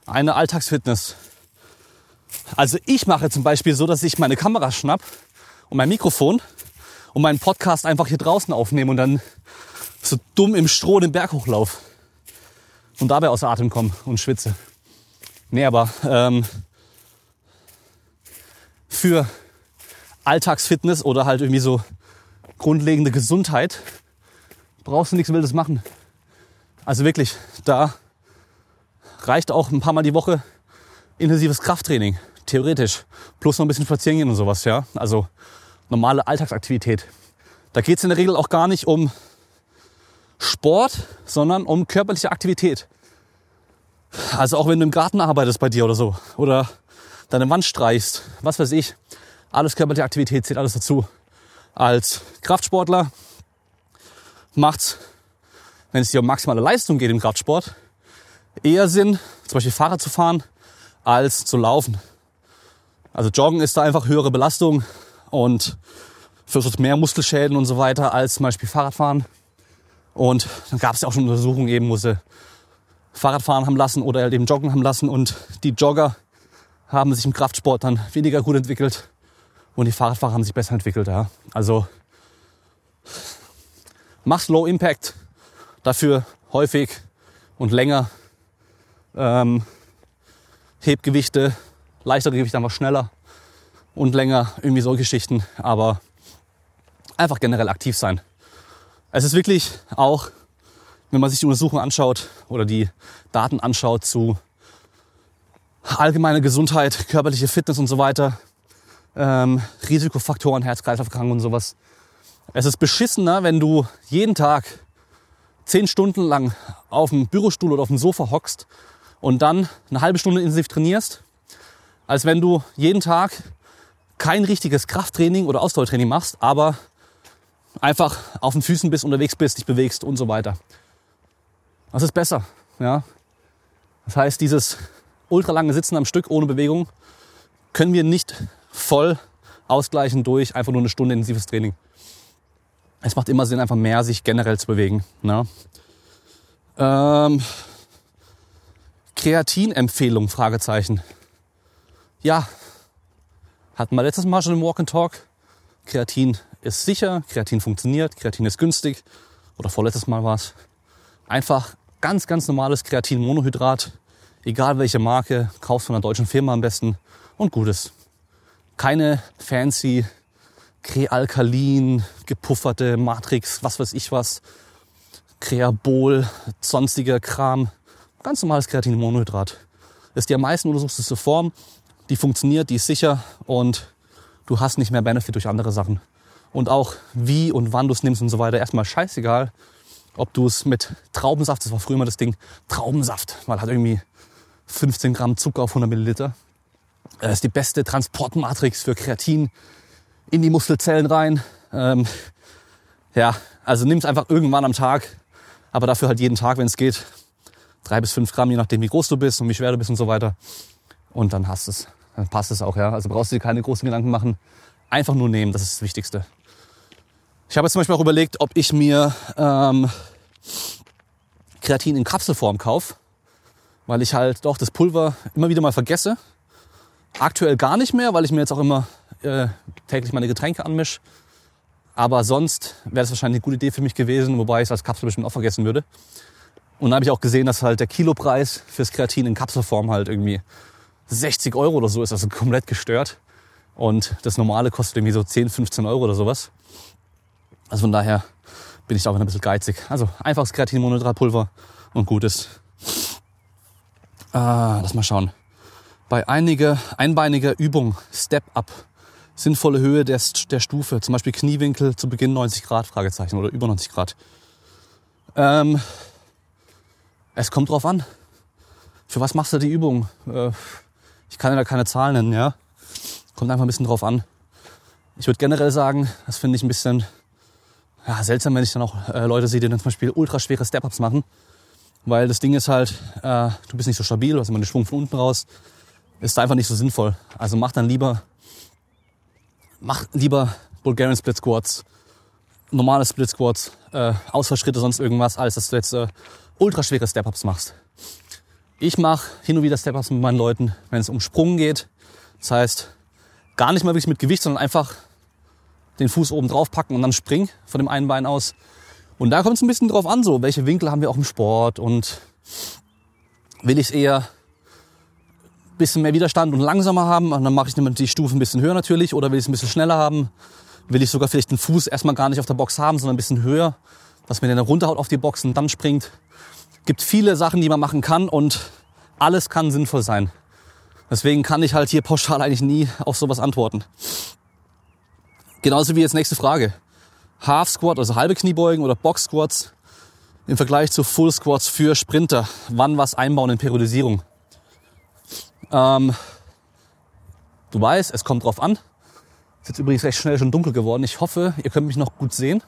eine Alltagsfitness? Also ich mache zum Beispiel so, dass ich meine Kamera schnapp und mein Mikrofon und meinen Podcast einfach hier draußen aufnehme und dann so dumm im Stroh den Berg hochlauf und dabei außer Atem komme und schwitze. Nee, aber ähm, für Alltagsfitness oder halt irgendwie so grundlegende Gesundheit brauchst du nichts Wildes machen. Also wirklich, da reicht auch ein paar Mal die Woche intensives Krafttraining, theoretisch. Plus noch ein bisschen spazieren gehen und sowas, ja. Also normale Alltagsaktivität. Da geht es in der Regel auch gar nicht um Sport, sondern um körperliche Aktivität. Also auch wenn du im Garten arbeitest bei dir oder so. Oder deine Wand streichst, was weiß ich. Alles körperliche Aktivität zählt alles dazu. Als Kraftsportler macht's, wenn es dir um maximale Leistung geht im Kraftsport, eher Sinn, zum Beispiel Fahrrad zu fahren, als zu laufen. Also Joggen ist da einfach höhere Belastung und verursacht mehr Muskelschäden und so weiter als zum Beispiel Fahrradfahren. Und dann gab es ja auch schon Untersuchungen eben, wo sie Fahrradfahren haben lassen oder halt eben Joggen haben lassen und die Jogger haben sich im Kraftsport dann weniger gut entwickelt und die Fahrradfahrer haben sich besser entwickelt. Ja. Also mach's Low Impact, dafür häufig und länger. Ähm, Hebgewichte, leichtere Gewichte einfach schneller und länger, irgendwie so Geschichten, aber einfach generell aktiv sein. Es ist wirklich auch, wenn man sich die Untersuchungen anschaut oder die Daten anschaut zu allgemeiner Gesundheit, körperliche Fitness und so weiter, ähm, Risikofaktoren, Herz-Kreislauf-Erkrankungen und sowas. Es ist beschissener, wenn du jeden Tag zehn Stunden lang auf dem Bürostuhl oder auf dem Sofa hockst und dann eine halbe Stunde intensiv trainierst, als wenn du jeden Tag kein richtiges Krafttraining oder Ausdauertraining machst, aber einfach auf den Füßen bist, unterwegs bist, dich bewegst und so weiter. Das ist besser. Ja? Das heißt, dieses ultralange Sitzen am Stück ohne Bewegung können wir nicht voll ausgleichen durch einfach nur eine Stunde intensives Training. Es macht immer Sinn, einfach mehr sich generell zu bewegen. Ne? Ähm, Kreatin-Empfehlung? Fragezeichen. Ja, hatten wir letztes Mal schon im Walk and Talk. Kreatin ist sicher, Kreatin funktioniert, Kreatin ist günstig. Oder vorletztes Mal war es. Einfach ganz, ganz normales Kreatin-Monohydrat. Egal welche Marke, kaufst von einer deutschen Firma am besten und gutes. Keine fancy Krealkalin, gepufferte Matrix, was weiß ich was, Kreabol, sonstiger Kram. Ganz normales Kreatin-Monohydrat. Ist die am meisten untersuchteste Form, die funktioniert, die ist sicher und du hast nicht mehr Benefit durch andere Sachen. Und auch wie und wann du es nimmst und so weiter, erstmal scheißegal, ob du es mit Traubensaft, das war früher immer das Ding, Traubensaft, weil hat irgendwie 15 Gramm Zucker auf 100 Milliliter. Das ist die beste Transportmatrix für Kreatin in die Muskelzellen rein. Ähm, ja, also nimm es einfach irgendwann am Tag, aber dafür halt jeden Tag, wenn es geht. Drei bis fünf Gramm, je nachdem wie groß du bist und wie schwer du bist und so weiter. Und dann hast es. Dann passt es auch, ja. Also brauchst du dir keine großen Gedanken machen. Einfach nur nehmen, das ist das Wichtigste. Ich habe jetzt zum Beispiel auch überlegt, ob ich mir ähm, Kreatin in Kapselform kaufe, weil ich halt doch das Pulver immer wieder mal vergesse. Aktuell gar nicht mehr, weil ich mir jetzt auch immer äh, täglich meine Getränke anmische. Aber sonst wäre das wahrscheinlich eine gute Idee für mich gewesen, wobei ich es als Kapsel bestimmt auch vergessen würde. Und dann habe ich auch gesehen, dass halt der Kilopreis fürs Kreatin in Kapselform halt irgendwie 60 Euro oder so ist, also komplett gestört. Und das normale kostet irgendwie so 10, 15 Euro oder sowas. Also von daher bin ich da auch ein bisschen geizig. Also einfaches Kreatinmonohydratpulver und gutes. Ah, lass mal schauen. Bei einiger einbeiniger Übung, Step Up, sinnvolle Höhe der, der Stufe, zum Beispiel Kniewinkel zu Beginn 90 Grad, Fragezeichen, oder über 90 Grad. Ähm, es kommt drauf an. Für was machst du die Übung? Äh, ich kann ja da keine Zahlen nennen, ja. Kommt einfach ein bisschen drauf an. Ich würde generell sagen, das finde ich ein bisschen ja, seltsam, wenn ich dann auch äh, Leute sehe, die dann zum Beispiel ultraschwere Step-Ups machen. Weil das Ding ist halt, äh, du bist nicht so stabil, du hast immer den Schwung von unten raus. Ist einfach nicht so sinnvoll. Also mach dann lieber, mach lieber Bulgarian Split Squats, normale Split Squats, äh, Ausfallschritte, sonst irgendwas, als dass du jetzt äh, ultraschwere Step-Ups machst. Ich mache hin und wieder Step-Ups mit meinen Leuten, wenn es um Sprung geht. Das heißt, gar nicht mal wirklich mit Gewicht, sondern einfach den Fuß oben drauf packen und dann springen von dem einen Bein aus. Und da kommt es ein bisschen drauf an, so welche Winkel haben wir auch im Sport und will ich eher ein bisschen mehr Widerstand und langsamer haben, und dann mache ich die Stufen ein bisschen höher natürlich, oder will ich es ein bisschen schneller haben, will ich sogar vielleicht den Fuß erstmal gar nicht auf der Box haben, sondern ein bisschen höher, dass mir der runterhaut auf die Box und dann springt. Gibt viele Sachen, die man machen kann und alles kann sinnvoll sein. Deswegen kann ich halt hier pauschal eigentlich nie auf sowas antworten. Genauso wie jetzt nächste Frage. Half Squat, also halbe Kniebeugen oder Box Squats im Vergleich zu Full Squats für Sprinter. Wann was einbauen in Periodisierung? Ähm, du weißt, es kommt drauf an. Ist jetzt übrigens recht schnell schon dunkel geworden. Ich hoffe, ihr könnt mich noch gut sehen.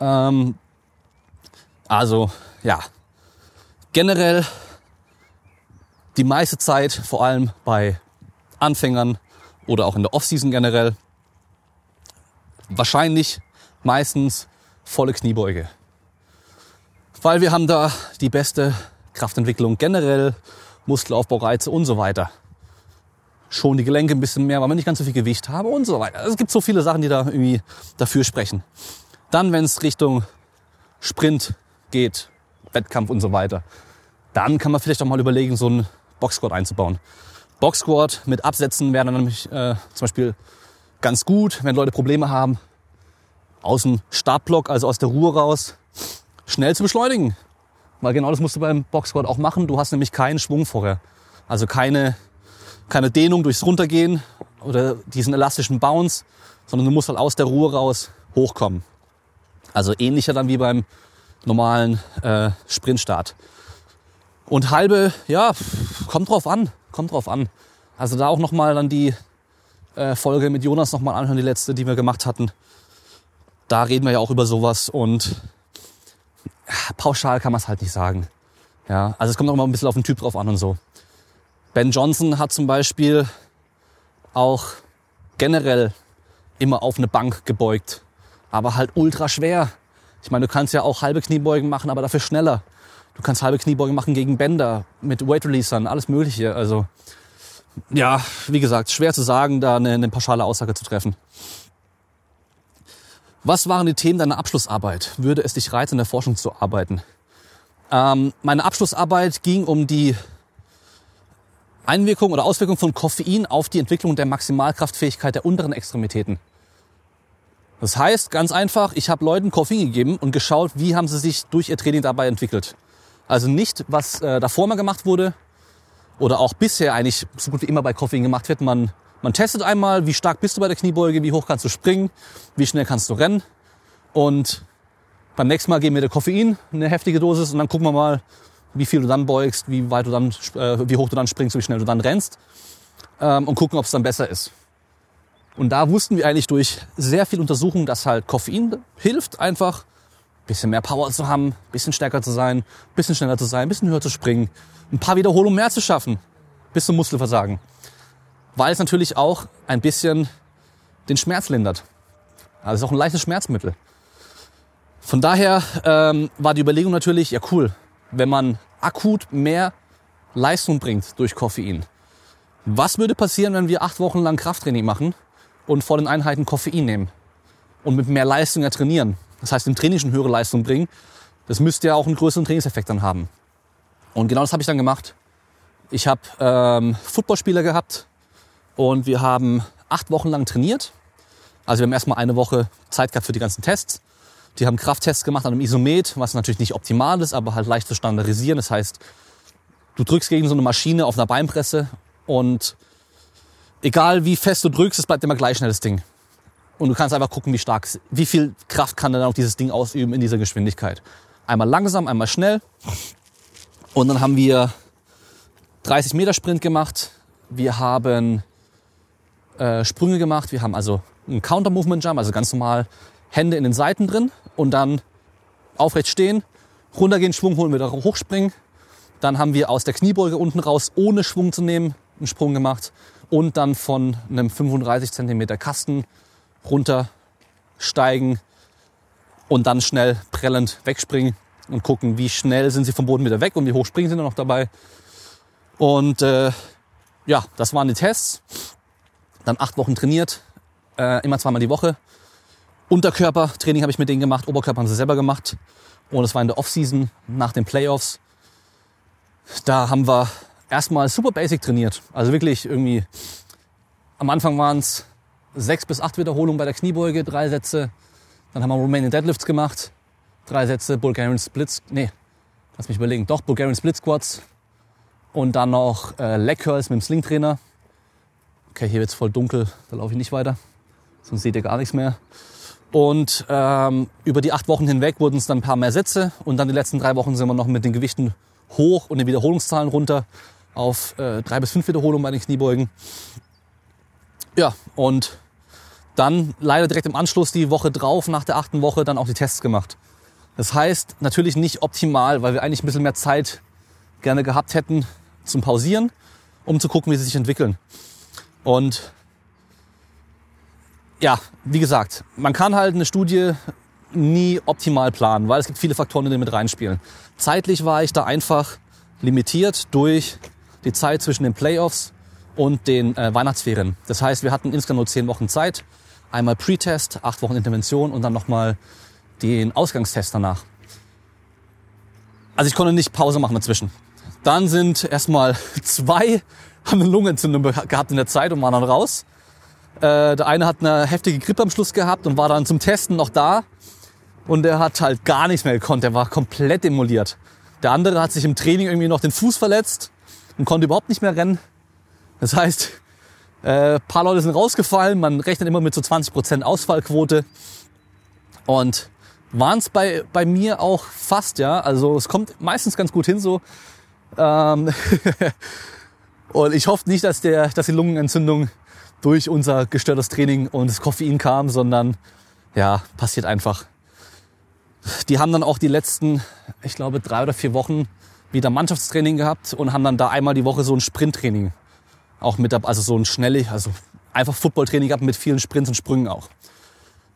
Ähm, also, ja. Generell die meiste Zeit, vor allem bei Anfängern oder auch in der Offseason generell, wahrscheinlich meistens volle Kniebeuge. Weil wir haben da die beste Kraftentwicklung generell, Muskelaufbaureize und so weiter. Schon die Gelenke ein bisschen mehr, weil wir nicht ganz so viel Gewicht haben und so weiter. Es gibt so viele Sachen, die da irgendwie dafür sprechen. Dann, wenn es Richtung Sprint geht, Wettkampf und so weiter, dann kann man vielleicht auch mal überlegen, so einen Boxsquat einzubauen. Boxsquat mit Absätzen wäre dann nämlich äh, zum Beispiel ganz gut, wenn Leute Probleme haben, aus dem Startblock, also aus der Ruhe raus, schnell zu beschleunigen. Weil genau das musst du beim Boxsquat auch machen. Du hast nämlich keinen Schwung vorher. Also keine, keine Dehnung durchs Runtergehen oder diesen elastischen Bounce, sondern du musst halt aus der Ruhe raus hochkommen. Also ähnlicher dann wie beim normalen äh, Sprintstart. Und halbe, ja, kommt drauf an, kommt drauf an. Also da auch nochmal dann die äh, Folge mit Jonas nochmal anhören, die letzte, die wir gemacht hatten. Da reden wir ja auch über sowas und pauschal kann man es halt nicht sagen. Ja, also es kommt auch immer ein bisschen auf den Typ drauf an und so. Ben Johnson hat zum Beispiel auch generell immer auf eine Bank gebeugt, aber halt ultra schwer. Ich meine, du kannst ja auch halbe Kniebeugen machen, aber dafür schneller. Du kannst halbe Kniebeugen machen gegen Bänder, mit Weight Releasern, alles Mögliche. Also ja, wie gesagt, schwer zu sagen, da eine, eine pauschale Aussage zu treffen. Was waren die Themen deiner Abschlussarbeit? Würde es dich reizen, in der Forschung zu arbeiten? Ähm, meine Abschlussarbeit ging um die Einwirkung oder Auswirkung von Koffein auf die Entwicklung der Maximalkraftfähigkeit der unteren Extremitäten. Das heißt, ganz einfach, ich habe Leuten Koffein gegeben und geschaut, wie haben sie sich durch ihr Training dabei entwickelt. Also nicht, was äh, davor mal gemacht wurde oder auch bisher eigentlich so gut wie immer bei Koffein gemacht wird. Man man testet einmal, wie stark bist du bei der Kniebeuge, wie hoch kannst du springen, wie schnell kannst du rennen. Und beim nächsten Mal geben wir dir Koffein, eine heftige Dosis, und dann gucken wir mal, wie viel du dann beugst, wie weit du dann, äh, wie hoch du dann springst, wie schnell du dann rennst. Ähm, und gucken, ob es dann besser ist. Und da wussten wir eigentlich durch sehr viel Untersuchung, dass halt Koffein hilft, einfach ein bisschen mehr Power zu haben, ein bisschen stärker zu sein, ein bisschen schneller zu sein, ein bisschen höher zu springen, ein paar Wiederholungen mehr zu schaffen, bis zum Muskelversagen weil es natürlich auch ein bisschen den Schmerz lindert. Also es ist auch ein leichtes Schmerzmittel. Von daher ähm, war die Überlegung natürlich, ja cool, wenn man akut mehr Leistung bringt durch Koffein. Was würde passieren, wenn wir acht Wochen lang Krafttraining machen und vor den Einheiten Koffein nehmen und mit mehr Leistung ja trainieren? Das heißt, im Training schon höhere Leistung bringen. Das müsste ja auch einen größeren Trainingseffekt dann haben. Und genau das habe ich dann gemacht. Ich habe ähm, Footballspieler gehabt, und wir haben acht Wochen lang trainiert. Also wir haben erstmal eine Woche Zeit gehabt für die ganzen Tests. Die haben Krafttests gemacht an einem Isomet, was natürlich nicht optimal ist, aber halt leicht zu standardisieren. Das heißt, du drückst gegen so eine Maschine auf einer Beinpresse und egal wie fest du drückst, es bleibt immer gleich schnell das Ding. Und du kannst einfach gucken, wie stark, wie viel Kraft kann dann auch dieses Ding ausüben in dieser Geschwindigkeit. Einmal langsam, einmal schnell. Und dann haben wir 30 Meter Sprint gemacht. Wir haben äh, Sprünge gemacht. Wir haben also einen Counter-Movement-Jump, also ganz normal Hände in den Seiten drin und dann aufrecht stehen, runtergehen, Schwung holen, wieder hochspringen. Dann haben wir aus der Kniebeuge unten raus, ohne Schwung zu nehmen, einen Sprung gemacht. Und dann von einem 35 cm Kasten runtersteigen und dann schnell prellend wegspringen und gucken, wie schnell sind sie vom Boden wieder weg und wie hoch springen sie noch dabei. Und äh, ja, das waren die Tests. Dann acht Wochen trainiert, äh, immer zweimal die Woche. Unterkörpertraining habe ich mit denen gemacht, Oberkörper haben sie selber gemacht. Und es war in der Offseason nach den Playoffs. Da haben wir erstmal super basic trainiert. Also wirklich irgendwie, am Anfang waren es sechs bis acht Wiederholungen bei der Kniebeuge, drei Sätze. Dann haben wir Romanian Deadlifts gemacht, drei Sätze, Bulgarian Splits, nee, lass mich überlegen, doch, Bulgarian Split Squats. Und dann noch äh, Leg Curls mit dem Sling-Trainer. Okay, hier wird's voll dunkel, da laufe ich nicht weiter, sonst seht ihr gar nichts mehr. Und ähm, über die acht Wochen hinweg wurden es dann ein paar mehr Sätze. Und dann die letzten drei Wochen sind wir noch mit den Gewichten hoch und den Wiederholungszahlen runter auf äh, drei bis fünf Wiederholungen bei den Kniebeugen. Ja, und dann leider direkt im Anschluss die Woche drauf, nach der achten Woche, dann auch die Tests gemacht. Das heißt, natürlich nicht optimal, weil wir eigentlich ein bisschen mehr Zeit gerne gehabt hätten zum Pausieren, um zu gucken, wie sie sich entwickeln. Und ja, wie gesagt, man kann halt eine Studie nie optimal planen, weil es gibt viele Faktoren, die mit reinspielen. Zeitlich war ich da einfach limitiert durch die Zeit zwischen den Playoffs und den äh, Weihnachtsferien. Das heißt, wir hatten insgesamt nur zehn Wochen Zeit. Einmal Pre-Test, acht Wochen Intervention und dann nochmal den Ausgangstest danach. Also ich konnte nicht Pause machen dazwischen. Dann sind erstmal zwei, haben eine Lungenentzündung gehabt in der Zeit und waren dann raus. Äh, der eine hat eine heftige Grippe am Schluss gehabt und war dann zum Testen noch da. Und der hat halt gar nichts mehr gekonnt. Der war komplett demoliert. Der andere hat sich im Training irgendwie noch den Fuß verletzt und konnte überhaupt nicht mehr rennen. Das heißt, äh, paar Leute sind rausgefallen. Man rechnet immer mit so 20% Ausfallquote. Und waren es bei, bei mir auch fast, ja. Also es kommt meistens ganz gut hin so. Ähm und ich hoffe nicht, dass, der, dass die Lungenentzündung durch unser gestörtes Training und das Koffein kam, sondern ja, passiert einfach. Die haben dann auch die letzten, ich glaube, drei oder vier Wochen wieder Mannschaftstraining gehabt und haben dann da einmal die Woche so ein Sprinttraining auch mit, also so ein schnellig, also einfach Footballtraining gehabt mit vielen Sprints und Sprüngen auch.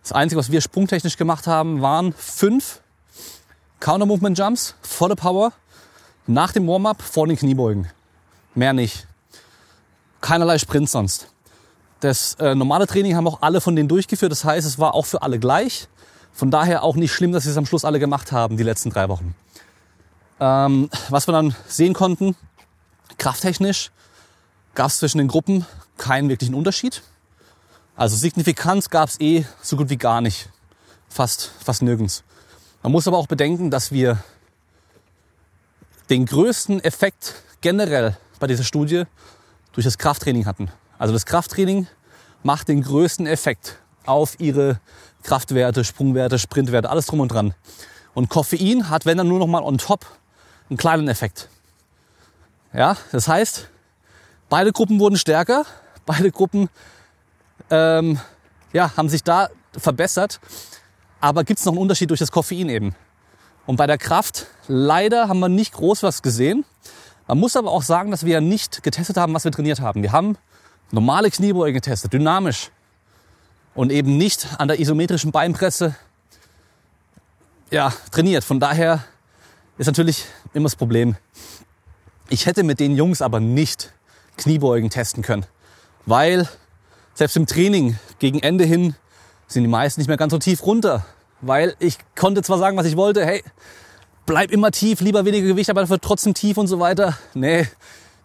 Das Einzige, was wir sprungtechnisch gemacht haben, waren fünf Counter-Movement Jumps, volle Power, nach dem Warm-up vor den Kniebeugen. Mehr nicht. Keinerlei Sprints sonst. Das äh, normale Training haben auch alle von denen durchgeführt. Das heißt, es war auch für alle gleich. Von daher auch nicht schlimm, dass sie es am Schluss alle gemacht haben, die letzten drei Wochen. Ähm, was wir dann sehen konnten, krafttechnisch gab es zwischen den Gruppen keinen wirklichen Unterschied. Also Signifikanz gab es eh so gut wie gar nicht. Fast, fast nirgends. Man muss aber auch bedenken, dass wir den größten Effekt generell bei dieser Studie durch das Krafttraining hatten. Also das Krafttraining macht den größten Effekt auf ihre Kraftwerte, Sprungwerte, Sprintwerte, alles drum und dran. Und Koffein hat, wenn dann nur noch mal on top, einen kleinen Effekt. Ja, das heißt, beide Gruppen wurden stärker, beide Gruppen ähm, ja, haben sich da verbessert. Aber gibt es noch einen Unterschied durch das Koffein eben? Und bei der Kraft, leider haben wir nicht groß was gesehen. Man muss aber auch sagen, dass wir ja nicht getestet haben, was wir trainiert haben. Wir haben normale Kniebeugen getestet, dynamisch. Und eben nicht an der isometrischen Beinpresse ja, trainiert. Von daher ist natürlich immer das Problem. Ich hätte mit den Jungs aber nicht Kniebeugen testen können, weil selbst im Training gegen Ende hin sind die meisten nicht mehr ganz so tief runter, weil ich konnte zwar sagen, was ich wollte, hey, bleib immer tief, lieber weniger Gewicht, aber dafür trotzdem tief und so weiter. Nee,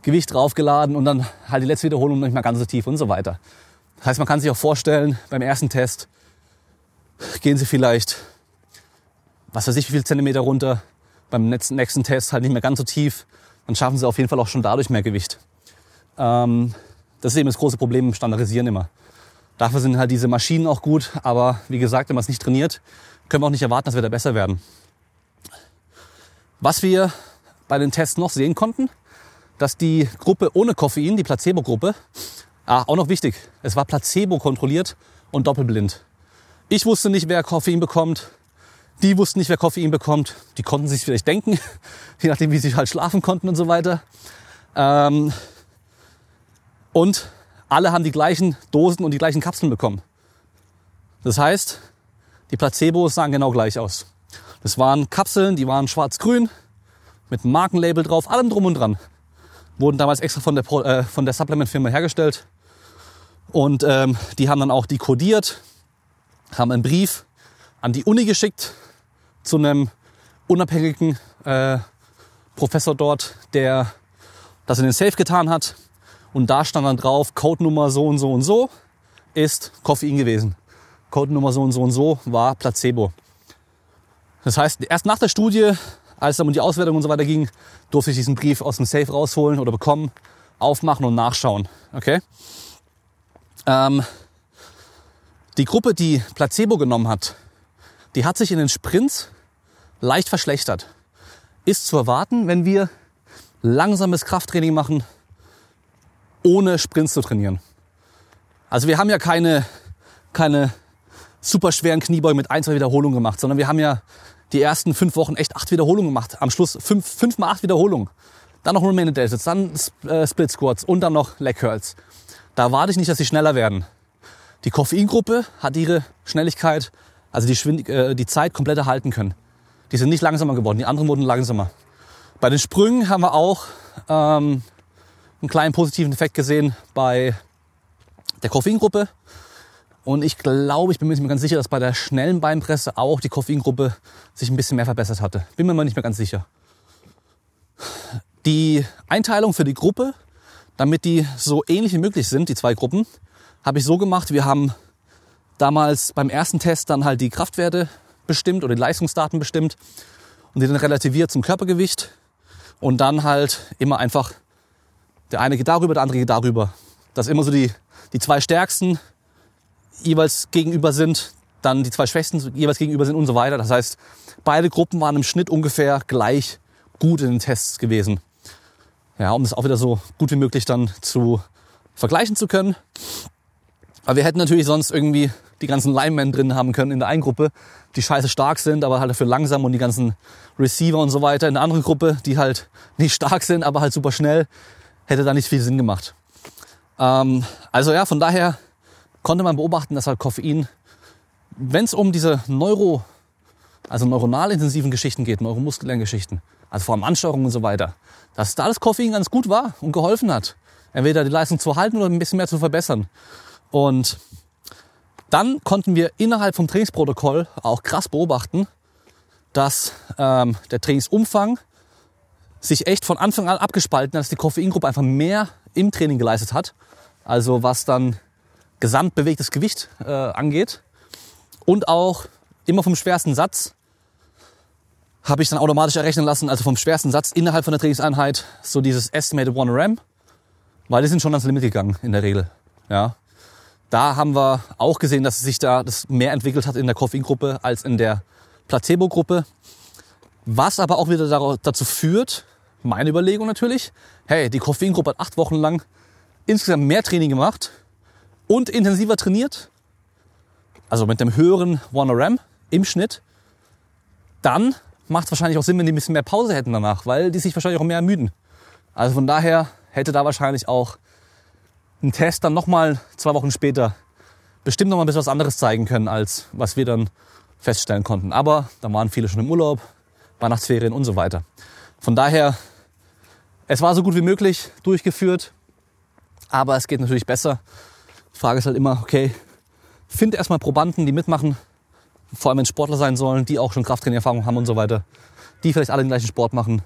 Gewicht draufgeladen und dann halt die letzte Wiederholung nicht mehr ganz so tief und so weiter. Das heißt, man kann sich auch vorstellen, beim ersten Test gehen sie vielleicht, was weiß ich, wie viel Zentimeter runter. Beim nächsten, nächsten Test halt nicht mehr ganz so tief. Dann schaffen sie auf jeden Fall auch schon dadurch mehr Gewicht. Ähm, das ist eben das große Problem im Standardisieren immer. Dafür sind halt diese Maschinen auch gut, aber wie gesagt, wenn man es nicht trainiert, können wir auch nicht erwarten, dass wir da besser werden. Was wir bei den Tests noch sehen konnten, dass die Gruppe ohne Koffein, die Placebo-Gruppe, ah, auch noch wichtig, es war Placebo kontrolliert und doppelblind. Ich wusste nicht, wer Koffein bekommt. Die wussten nicht, wer Koffein bekommt. Die konnten sich vielleicht denken, je nachdem, wie sie halt schlafen konnten und so weiter. Ähm, und alle haben die gleichen Dosen und die gleichen Kapseln bekommen. Das heißt, die Placebos sahen genau gleich aus. Das waren Kapseln, die waren schwarz-grün, mit einem Markenlabel drauf, allem drum und dran. Wurden damals extra von der, äh, von der Supplement-Firma hergestellt. Und ähm, die haben dann auch die kodiert, haben einen Brief an die Uni geschickt zu einem unabhängigen äh, Professor dort, der das in den Safe getan hat. Und da stand dann drauf, Codenummer so und so und so ist Koffein gewesen. Codenummer so und so und so war Placebo. Das heißt, erst nach der Studie, als es um die Auswertung und so weiter ging, durfte ich diesen Brief aus dem Safe rausholen oder bekommen, aufmachen und nachschauen. Okay? Ähm, die Gruppe, die Placebo genommen hat, die hat sich in den Sprints leicht verschlechtert. Ist zu erwarten, wenn wir langsames Krafttraining machen, ohne Sprints zu trainieren. Also wir haben ja keine, keine super schweren Kniebeugen mit ein, zwei Wiederholungen gemacht, sondern wir haben ja die ersten fünf Wochen echt acht Wiederholungen gemacht. Am Schluss fünf, fünf mal acht Wiederholungen. Dann noch Romaine Deltas, dann äh, Split Squats und dann noch Leg Curls. Da warte ich nicht, dass sie schneller werden. Die Koffeingruppe hat ihre Schnelligkeit, also die, äh, die Zeit komplett erhalten können. Die sind nicht langsamer geworden, die anderen wurden langsamer. Bei den Sprüngen haben wir auch ähm, einen kleinen positiven Effekt gesehen bei der Koffeingruppe. Und ich glaube, ich bin mir nicht ganz sicher, dass bei der schnellen Beinpresse auch die Koffeingruppe sich ein bisschen mehr verbessert hatte. Bin mir mal nicht mehr ganz sicher. Die Einteilung für die Gruppe, damit die so ähnlich wie möglich sind, die zwei Gruppen, habe ich so gemacht. Wir haben damals beim ersten Test dann halt die Kraftwerte bestimmt oder die Leistungsdaten bestimmt und die dann relativiert zum Körpergewicht und dann halt immer einfach der eine geht darüber, der andere geht darüber. Dass immer so die, die zwei stärksten jeweils gegenüber sind, dann die zwei schwächsten jeweils gegenüber sind und so weiter. Das heißt, beide Gruppen waren im Schnitt ungefähr gleich gut in den Tests gewesen. Ja, um das auch wieder so gut wie möglich dann zu vergleichen zu können. Aber wir hätten natürlich sonst irgendwie die ganzen Linemen drin haben können in der einen Gruppe, die scheiße stark sind, aber halt dafür langsam und die ganzen Receiver und so weiter in der anderen Gruppe, die halt nicht stark sind, aber halt super schnell, hätte da nicht viel Sinn gemacht. Ähm, also ja, von daher konnte man beobachten, dass halt Koffein, wenn es um diese Neuro, also neuronal intensiven Geschichten geht, neuromuskulären Geschichten, also vor allem Ansteuerung und so weiter, dass da das Koffein ganz gut war und geholfen hat, entweder die Leistung zu halten oder ein bisschen mehr zu verbessern. Und dann konnten wir innerhalb vom Trainingsprotokoll auch krass beobachten, dass ähm, der Trainingsumfang sich echt von Anfang an abgespalten hat, dass die Koffeingruppe einfach mehr im Training geleistet hat. Also was dann gesamtbewegtes Gewicht äh, angeht. Und auch immer vom schwersten Satz habe ich dann automatisch errechnen lassen, also vom schwersten Satz innerhalb von der Trainingseinheit, so dieses Estimated 1 RAM, weil die sind schon ans Limit gegangen in der Regel. Ja. Da haben wir auch gesehen, dass sich da das mehr entwickelt hat in der Koffeingruppe als in der Placebo-Gruppe. Was aber auch wieder dazu führt, meine Überlegung natürlich, hey, die Koffeingruppe hat acht Wochen lang insgesamt mehr Training gemacht und intensiver trainiert, also mit dem höheren 1RM im Schnitt, dann macht es wahrscheinlich auch Sinn, wenn die ein bisschen mehr Pause hätten danach, weil die sich wahrscheinlich auch mehr ermüden. Also von daher hätte da wahrscheinlich auch ein Test dann nochmal zwei Wochen später bestimmt nochmal ein bisschen was anderes zeigen können, als was wir dann feststellen konnten. Aber da waren viele schon im Urlaub, Weihnachtsferien und so weiter. Von daher, es war so gut wie möglich durchgeführt, aber es geht natürlich besser. Die Frage ist halt immer, okay, finde erstmal Probanden, die mitmachen, vor allem wenn Sportler sein sollen, die auch schon Krafttraining-Erfahrung haben und so weiter, die vielleicht alle den gleichen Sport machen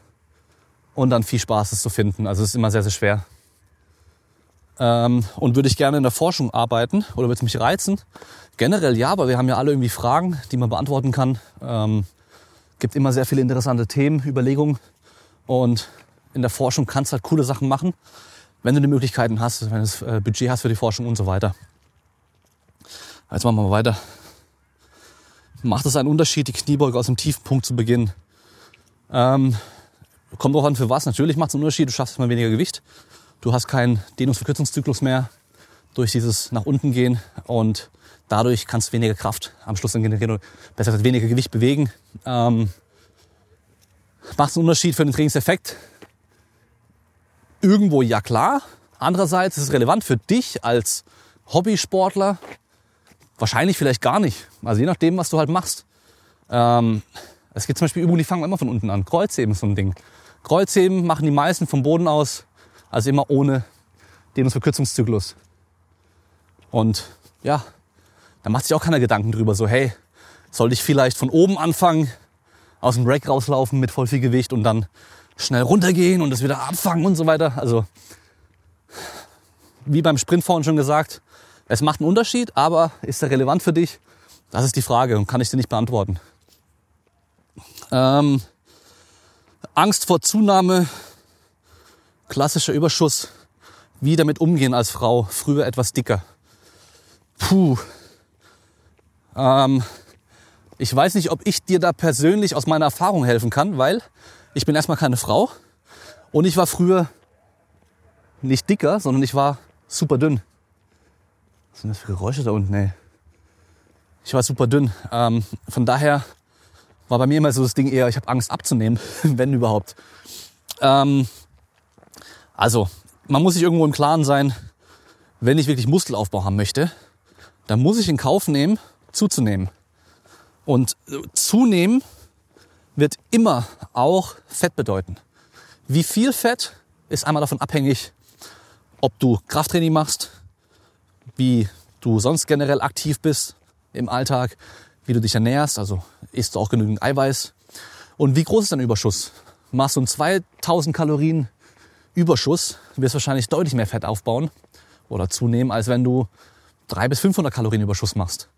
und dann viel Spaß es zu finden. Also es ist immer sehr, sehr schwer. Ähm, und würde ich gerne in der Forschung arbeiten oder würde es mich reizen? Generell ja, aber wir haben ja alle irgendwie Fragen, die man beantworten kann. Ähm, gibt immer sehr viele interessante Themen, Überlegungen und in der Forschung kannst du halt coole Sachen machen, wenn du die Möglichkeiten hast, wenn du das äh, Budget hast für die Forschung und so weiter. Jetzt machen wir mal weiter. Macht es einen Unterschied, die Kniebeuge aus dem tiefen Punkt zu beginnen? Ähm, kommt auch an für was. Natürlich macht es einen Unterschied, du schaffst mal weniger Gewicht. Du hast keinen Dehnungsverkürzungszyklus mehr durch dieses nach unten gehen und Dadurch kannst du weniger Kraft am Schluss generieren oder besser gesagt weniger Gewicht bewegen. Ähm, macht einen Unterschied für den Trainingseffekt? Irgendwo ja klar. Andererseits ist es relevant für dich als Hobbysportler wahrscheinlich vielleicht gar nicht. Also je nachdem, was du halt machst. Ähm, es gibt zum Beispiel Übungen, die fangen immer von unten an. Kreuzheben ist so ein Ding. Kreuzheben machen die meisten vom Boden aus, also immer ohne Dehnungsverkürzungszyklus. Und ja, da macht sich auch keiner Gedanken drüber, so hey, sollte ich vielleicht von oben anfangen, aus dem Rack rauslaufen mit voll viel Gewicht und dann schnell runtergehen und das wieder abfangen und so weiter. Also wie beim Sprint vorhin schon gesagt, es macht einen Unterschied, aber ist er relevant für dich? Das ist die Frage und kann ich dir nicht beantworten. Ähm, Angst vor Zunahme, klassischer Überschuss. Wie damit umgehen als Frau, früher etwas dicker. Puh. Ähm, ich weiß nicht, ob ich dir da persönlich aus meiner Erfahrung helfen kann, weil ich bin erstmal keine Frau und ich war früher nicht dicker, sondern ich war super dünn. Was sind das für Geräusche da unten, ey? Ich war super dünn. Ähm, von daher war bei mir immer so das Ding eher, ich habe Angst abzunehmen, wenn überhaupt. Ähm, also, man muss sich irgendwo im Klaren sein, wenn ich wirklich Muskelaufbau haben möchte, dann muss ich in Kauf nehmen, zuzunehmen. Und äh, zunehmen wird immer auch Fett bedeuten. Wie viel Fett ist einmal davon abhängig, ob du Krafttraining machst, wie du sonst generell aktiv bist im Alltag, wie du dich ernährst, also isst du auch genügend Eiweiß und wie groß ist dein Überschuss? Machst du einen 2000 Kalorien Überschuss, wirst du wahrscheinlich deutlich mehr Fett aufbauen oder zunehmen, als wenn du 300 bis 500 Kalorien Überschuss machst.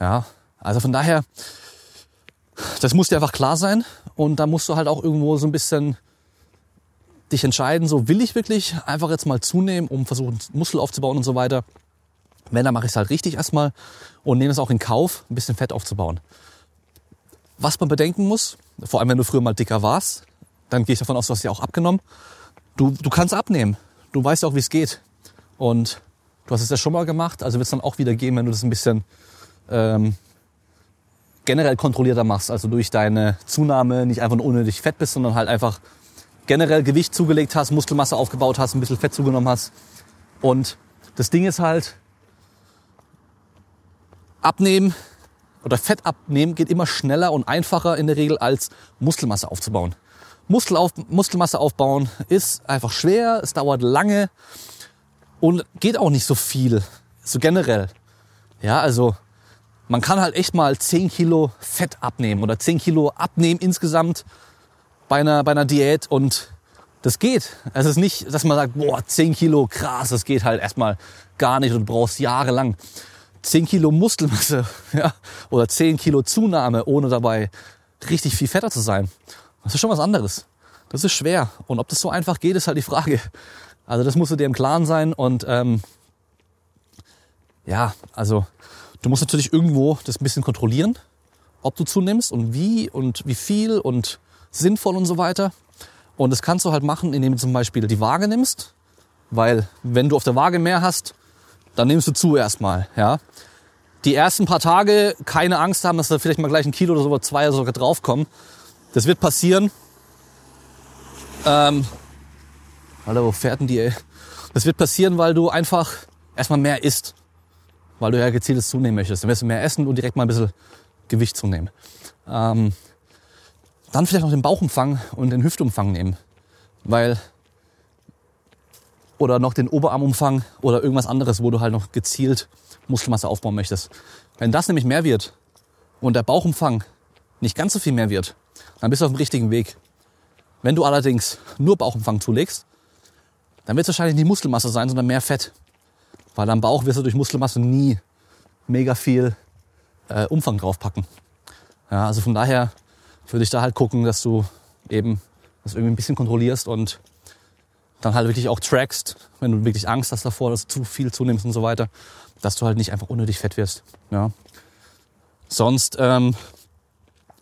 Ja, also von daher, das muss dir einfach klar sein und da musst du halt auch irgendwo so ein bisschen dich entscheiden, so will ich wirklich einfach jetzt mal zunehmen, um versuchen Muskel aufzubauen und so weiter. Wenn, dann mache ich es halt richtig erstmal und nehme es auch in Kauf, ein bisschen Fett aufzubauen. Was man bedenken muss, vor allem wenn du früher mal dicker warst, dann gehe ich davon aus, du hast ja auch abgenommen. Du, du kannst abnehmen. Du weißt auch, wie es geht. Und du hast es ja schon mal gemacht, also wird es dann auch wieder gehen, wenn du das ein bisschen ähm, generell kontrollierter machst. Also durch deine Zunahme nicht einfach nur unnötig fett bist, sondern halt einfach generell Gewicht zugelegt hast, Muskelmasse aufgebaut hast, ein bisschen Fett zugenommen hast. Und das Ding ist halt, abnehmen oder Fett abnehmen geht immer schneller und einfacher in der Regel als Muskelmasse aufzubauen. Muskel auf, Muskelmasse aufbauen ist einfach schwer, es dauert lange und geht auch nicht so viel, so generell. Ja, also man kann halt echt mal 10 Kilo Fett abnehmen oder 10 Kilo abnehmen insgesamt bei einer, bei einer Diät und das geht. Es ist nicht, dass man sagt, boah, 10 Kilo, krass, das geht halt erstmal gar nicht und brauchst jahrelang. 10 Kilo Muskelmasse ja, oder 10 Kilo Zunahme, ohne dabei richtig viel fetter zu sein. Das ist schon was anderes. Das ist schwer. Und ob das so einfach geht, ist halt die Frage. Also das musst du dir im Klaren sein. Und ähm, ja, also du musst natürlich irgendwo das ein bisschen kontrollieren, ob du zunimmst und wie und wie viel und sinnvoll und so weiter. Und das kannst du halt machen, indem du zum Beispiel die Waage nimmst. Weil wenn du auf der Waage mehr hast, dann nimmst du zu erstmal, ja. Die ersten paar Tage keine Angst haben, dass da vielleicht mal gleich ein Kilo oder so, zwei oder sogar draufkommen. Das wird passieren. Ähm, Alter, wo fährt denn die, ey? Das wird passieren, weil du einfach erstmal mehr isst. Weil du ja gezieltes zunehmen möchtest. Dann wirst du mehr essen und direkt mal ein bisschen Gewicht zunehmen. Ähm, dann vielleicht noch den Bauchumfang und den Hüftumfang nehmen. Weil oder noch den Oberarmumfang oder irgendwas anderes, wo du halt noch gezielt Muskelmasse aufbauen möchtest. Wenn das nämlich mehr wird und der Bauchumfang nicht ganz so viel mehr wird, dann bist du auf dem richtigen Weg. Wenn du allerdings nur Bauchumfang zulegst, dann wird es wahrscheinlich nicht Muskelmasse sein, sondern mehr Fett. Weil am Bauch wirst du durch Muskelmasse nie mega viel äh, Umfang draufpacken. Ja, also von daher würde ich da halt gucken, dass du eben das irgendwie ein bisschen kontrollierst und dann halt wirklich auch trackst, wenn du wirklich Angst hast davor, dass du zu viel zunimmst und so weiter, dass du halt nicht einfach unnötig fett wirst. Ja. Sonst ähm,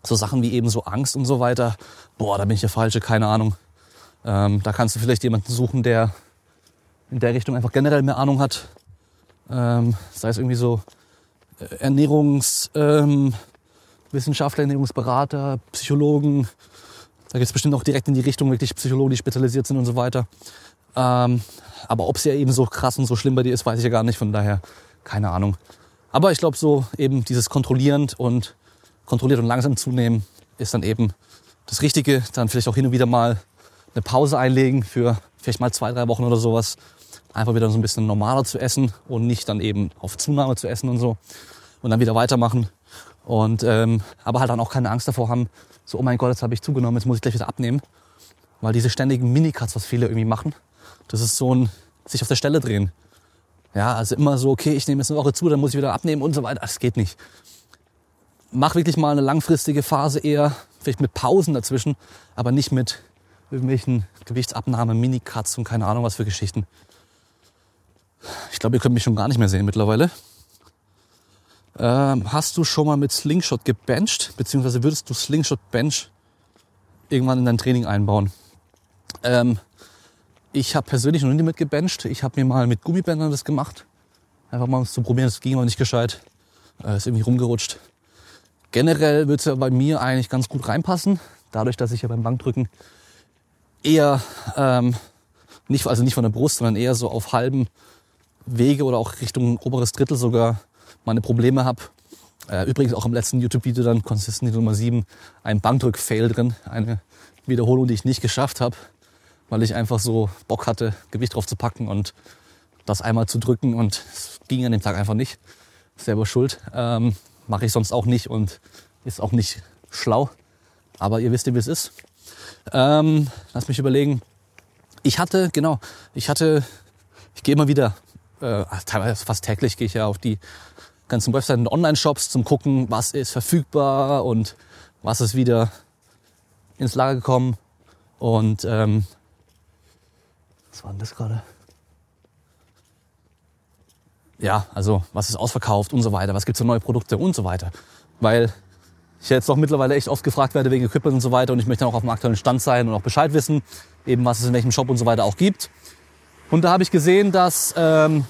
so Sachen wie eben so Angst und so weiter, boah, da bin ich der Falsche, keine Ahnung. Ähm, da kannst du vielleicht jemanden suchen, der in der Richtung einfach generell mehr Ahnung hat. Ähm, sei es irgendwie so Ernährungswissenschaftler, ähm, Ernährungsberater, Psychologen. Da geht es bestimmt auch direkt in die Richtung wirklich Psychologen, die spezialisiert sind und so weiter. Ähm, aber ob es ja eben so krass und so schlimm bei dir ist, weiß ich ja gar nicht. Von daher keine Ahnung. Aber ich glaube so eben dieses kontrollierend und kontrolliert und langsam zunehmen ist dann eben das Richtige. Dann vielleicht auch hin und wieder mal eine Pause einlegen für vielleicht mal zwei, drei Wochen oder sowas. Einfach wieder so ein bisschen normaler zu essen und nicht dann eben auf Zunahme zu essen und so. Und dann wieder weitermachen. Und ähm, aber halt dann auch keine Angst davor haben, so, oh mein Gott, jetzt habe ich zugenommen, jetzt muss ich gleich wieder abnehmen. Weil diese ständigen Minicuts, was viele irgendwie machen, das ist so ein sich auf der Stelle drehen. Ja, also immer so, okay, ich nehme jetzt eine Woche zu, dann muss ich wieder abnehmen und so weiter. Das geht nicht. Mach wirklich mal eine langfristige Phase eher, vielleicht mit Pausen dazwischen, aber nicht mit irgendwelchen Gewichtsabnahmen, Minicuts und keine Ahnung was für Geschichten. Ich glaube, ihr könnt mich schon gar nicht mehr sehen mittlerweile. Ähm, hast du schon mal mit Slingshot gebencht, beziehungsweise würdest du Slingshot Bench irgendwann in dein Training einbauen? Ähm, ich habe persönlich noch nie mit gebencht. Ich habe mir mal mit Gummibändern das gemacht. Einfach mal um es zu probieren. Das ging aber nicht gescheit. Äh, ist irgendwie rumgerutscht. Generell wird es ja bei mir eigentlich ganz gut reinpassen. Dadurch, dass ich ja beim Bankdrücken eher, ähm, nicht, also nicht von der Brust, sondern eher so auf halben Wege oder auch Richtung oberes Drittel sogar meine Probleme habe. Äh, übrigens auch im letzten YouTube-Video dann, Consistency Nummer 7, ein Bankdrück-Fail drin. Eine Wiederholung, die ich nicht geschafft habe weil ich einfach so Bock hatte, Gewicht drauf zu packen und das einmal zu drücken und es ging an dem Tag einfach nicht. Selber schuld. Ähm, Mache ich sonst auch nicht und ist auch nicht schlau. Aber ihr wisst ja, wie es ist. Ähm, lass mich überlegen. Ich hatte, genau, ich hatte, ich gehe immer wieder, äh, teilweise fast täglich gehe ich ja auf die ganzen Webseiten Online-Shops zum gucken, was ist verfügbar und was ist wieder ins Lager gekommen. Und ähm, was war denn das gerade? Ja, also was ist ausverkauft und so weiter, was gibt's für neue Produkte und so weiter. Weil ich jetzt doch mittlerweile echt oft gefragt werde wegen Equipment und so weiter und ich möchte dann auch auf dem aktuellen Stand sein und auch Bescheid wissen, eben was es in welchem Shop und so weiter auch gibt. Und da habe ich gesehen, dass ähm,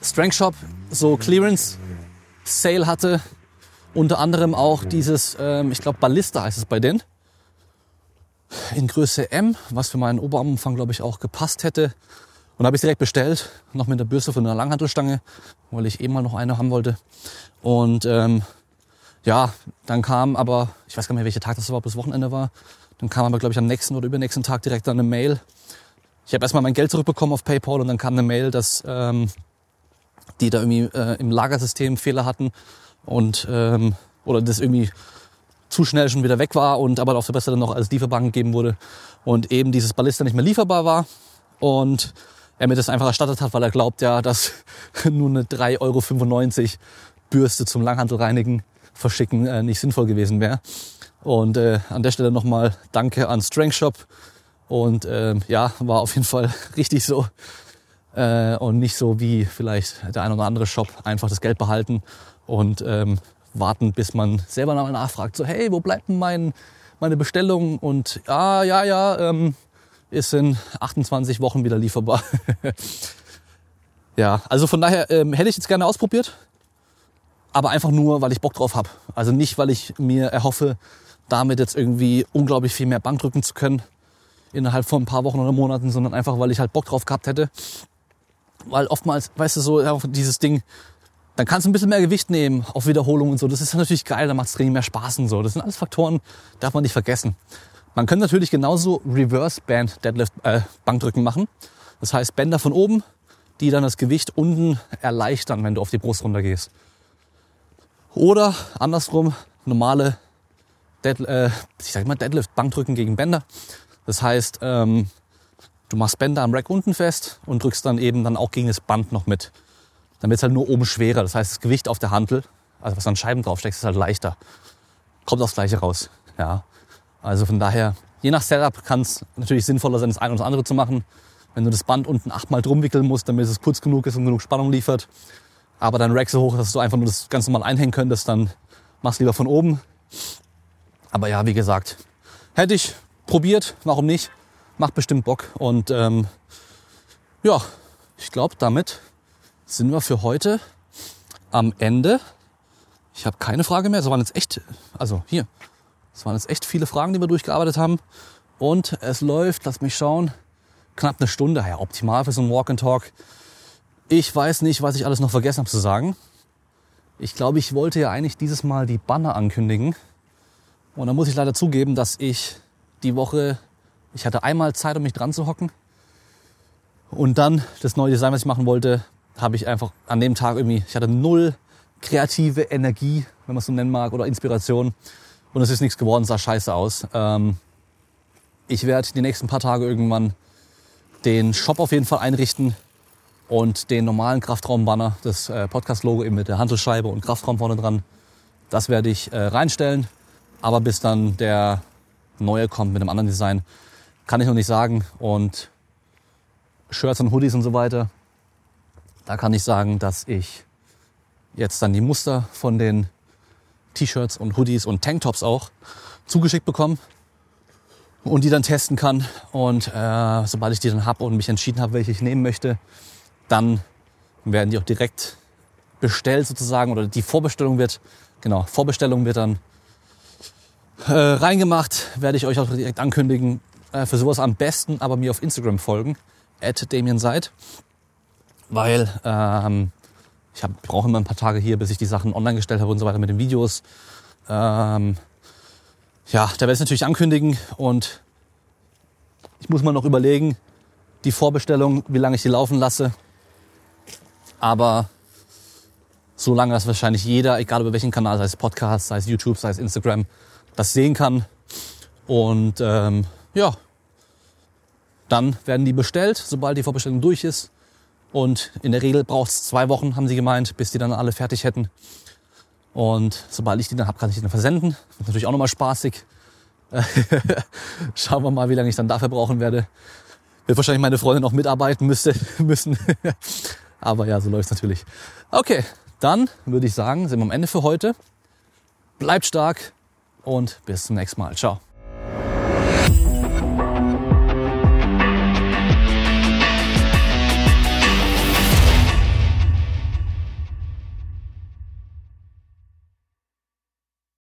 Strength Shop so Clearance Sale hatte, unter anderem auch dieses, ähm, ich glaube Ballista heißt es bei denen in Größe M, was für meinen Oberarmumfang, glaube ich, auch gepasst hätte. Und habe ich direkt bestellt, noch mit der Bürste von einer Langhantelstange, weil ich eben mal noch eine haben wollte. Und ähm, ja, dann kam aber, ich weiß gar nicht mehr, welcher Tag das ob das Wochenende war. Dann kam aber, glaube ich, am nächsten oder übernächsten Tag direkt dann eine Mail. Ich habe erstmal mein Geld zurückbekommen auf PayPal und dann kam eine Mail, dass ähm, die da irgendwie äh, im Lagersystem Fehler hatten und ähm, oder das irgendwie zu schnell schon wieder weg war und aber auf der Beste dann noch als Lieferbank gegeben wurde und eben dieses Ballista nicht mehr lieferbar war und er mir das einfach erstattet hat, weil er glaubt ja, dass nur eine 3,95 Euro Bürste zum Langhantelreinigen verschicken äh, nicht sinnvoll gewesen wäre. Und äh, an der Stelle nochmal Danke an Strength Shop. Und äh, ja, war auf jeden Fall richtig so. Äh, und nicht so wie vielleicht der ein oder andere Shop einfach das Geld behalten und ähm, warten, bis man selber mal nachfragt. So, hey, wo bleibt denn mein, meine Bestellung? Und ja, ja, ja, ähm, ist in 28 Wochen wieder lieferbar. ja, also von daher ähm, hätte ich jetzt gerne ausprobiert, aber einfach nur, weil ich Bock drauf habe. Also nicht, weil ich mir erhoffe, damit jetzt irgendwie unglaublich viel mehr Bank drücken zu können innerhalb von ein paar Wochen oder Monaten, sondern einfach, weil ich halt Bock drauf gehabt hätte. Weil oftmals, weißt du, so dieses Ding, dann kannst du ein bisschen mehr Gewicht nehmen auf Wiederholung und so. Das ist natürlich geil, dann macht das mehr Spaß und so. Das sind alles Faktoren, darf man nicht vergessen. Man könnte natürlich genauso Reverse Band Deadlift äh, Bankdrücken machen. Das heißt Bänder von oben, die dann das Gewicht unten erleichtern, wenn du auf die Brust runtergehst. Oder andersrum normale Dead, äh, ich sag mal Deadlift Bankdrücken gegen Bänder. Das heißt, ähm, du machst Bänder am Rack unten fest und drückst dann eben dann auch gegen das Band noch mit dann wird es halt nur oben schwerer. Das heißt, das Gewicht auf der Hantel, also was an Scheiben draufsteckst, ist halt leichter. Kommt aufs Gleiche raus. Ja. Also von daher, je nach Setup kann es natürlich sinnvoller sein, das eine oder das andere zu machen. Wenn du das Band unten achtmal drum wickeln musst, damit es kurz genug ist und genug Spannung liefert. Aber dein Rack so hoch, dass du einfach nur das ganz normal einhängen könntest, dann machst du lieber von oben. Aber ja, wie gesagt, hätte ich probiert, warum nicht? Macht bestimmt Bock. Und ähm, ja, ich glaube, damit sind wir für heute am Ende. Ich habe keine Frage mehr. Es waren jetzt echt, also hier, es waren jetzt echt viele Fragen, die wir durchgearbeitet haben. Und es läuft, lass mich schauen, knapp eine Stunde. Ja, optimal für so ein Walk and Talk. Ich weiß nicht, was ich alles noch vergessen habe zu sagen. Ich glaube, ich wollte ja eigentlich dieses Mal die Banner ankündigen. Und da muss ich leider zugeben, dass ich die Woche, ich hatte einmal Zeit, um mich dran zu hocken. Und dann das neue Design, was ich machen wollte, habe ich einfach an dem Tag irgendwie, ich hatte null kreative Energie, wenn man es so nennen mag, oder Inspiration. Und es ist nichts geworden, sah scheiße aus. Ähm, ich werde die nächsten paar Tage irgendwann den Shop auf jeden Fall einrichten und den normalen Kraftraum-Banner, das äh, Podcast-Logo eben mit der Handelscheibe und Kraftraum vorne dran, das werde ich äh, reinstellen. Aber bis dann der neue kommt mit einem anderen Design, kann ich noch nicht sagen. Und Shirts und Hoodies und so weiter, da kann ich sagen, dass ich jetzt dann die Muster von den T-Shirts und Hoodies und Tanktops auch zugeschickt bekomme und die dann testen kann. Und äh, sobald ich die dann habe und mich entschieden habe, welche ich nehmen möchte, dann werden die auch direkt bestellt sozusagen oder die Vorbestellung wird, genau, Vorbestellung wird dann äh, reingemacht, werde ich euch auch direkt ankündigen. Äh, für sowas am besten aber mir auf Instagram folgen, at Damien Seid, weil ähm, ich brauche immer ein paar Tage hier, bis ich die Sachen online gestellt habe und so weiter mit den Videos. Ähm, ja, da werde ich natürlich ankündigen und ich muss mal noch überlegen, die Vorbestellung, wie lange ich die laufen lasse. Aber so lange, dass wahrscheinlich jeder, egal über welchen Kanal, sei es Podcast, sei es YouTube, sei es Instagram, das sehen kann. Und ähm, ja, dann werden die bestellt, sobald die Vorbestellung durch ist. Und in der Regel braucht es zwei Wochen, haben sie gemeint, bis die dann alle fertig hätten. Und sobald ich die dann habe, kann ich die dann versenden. Das ist natürlich auch nochmal spaßig. Schauen wir mal, wie lange ich dann dafür brauchen werde. Wird wahrscheinlich meine Freundin noch mitarbeiten müsste, müssen. Aber ja, so läuft's natürlich. Okay, dann würde ich sagen, sind wir am Ende für heute. Bleibt stark und bis zum nächsten Mal. Ciao.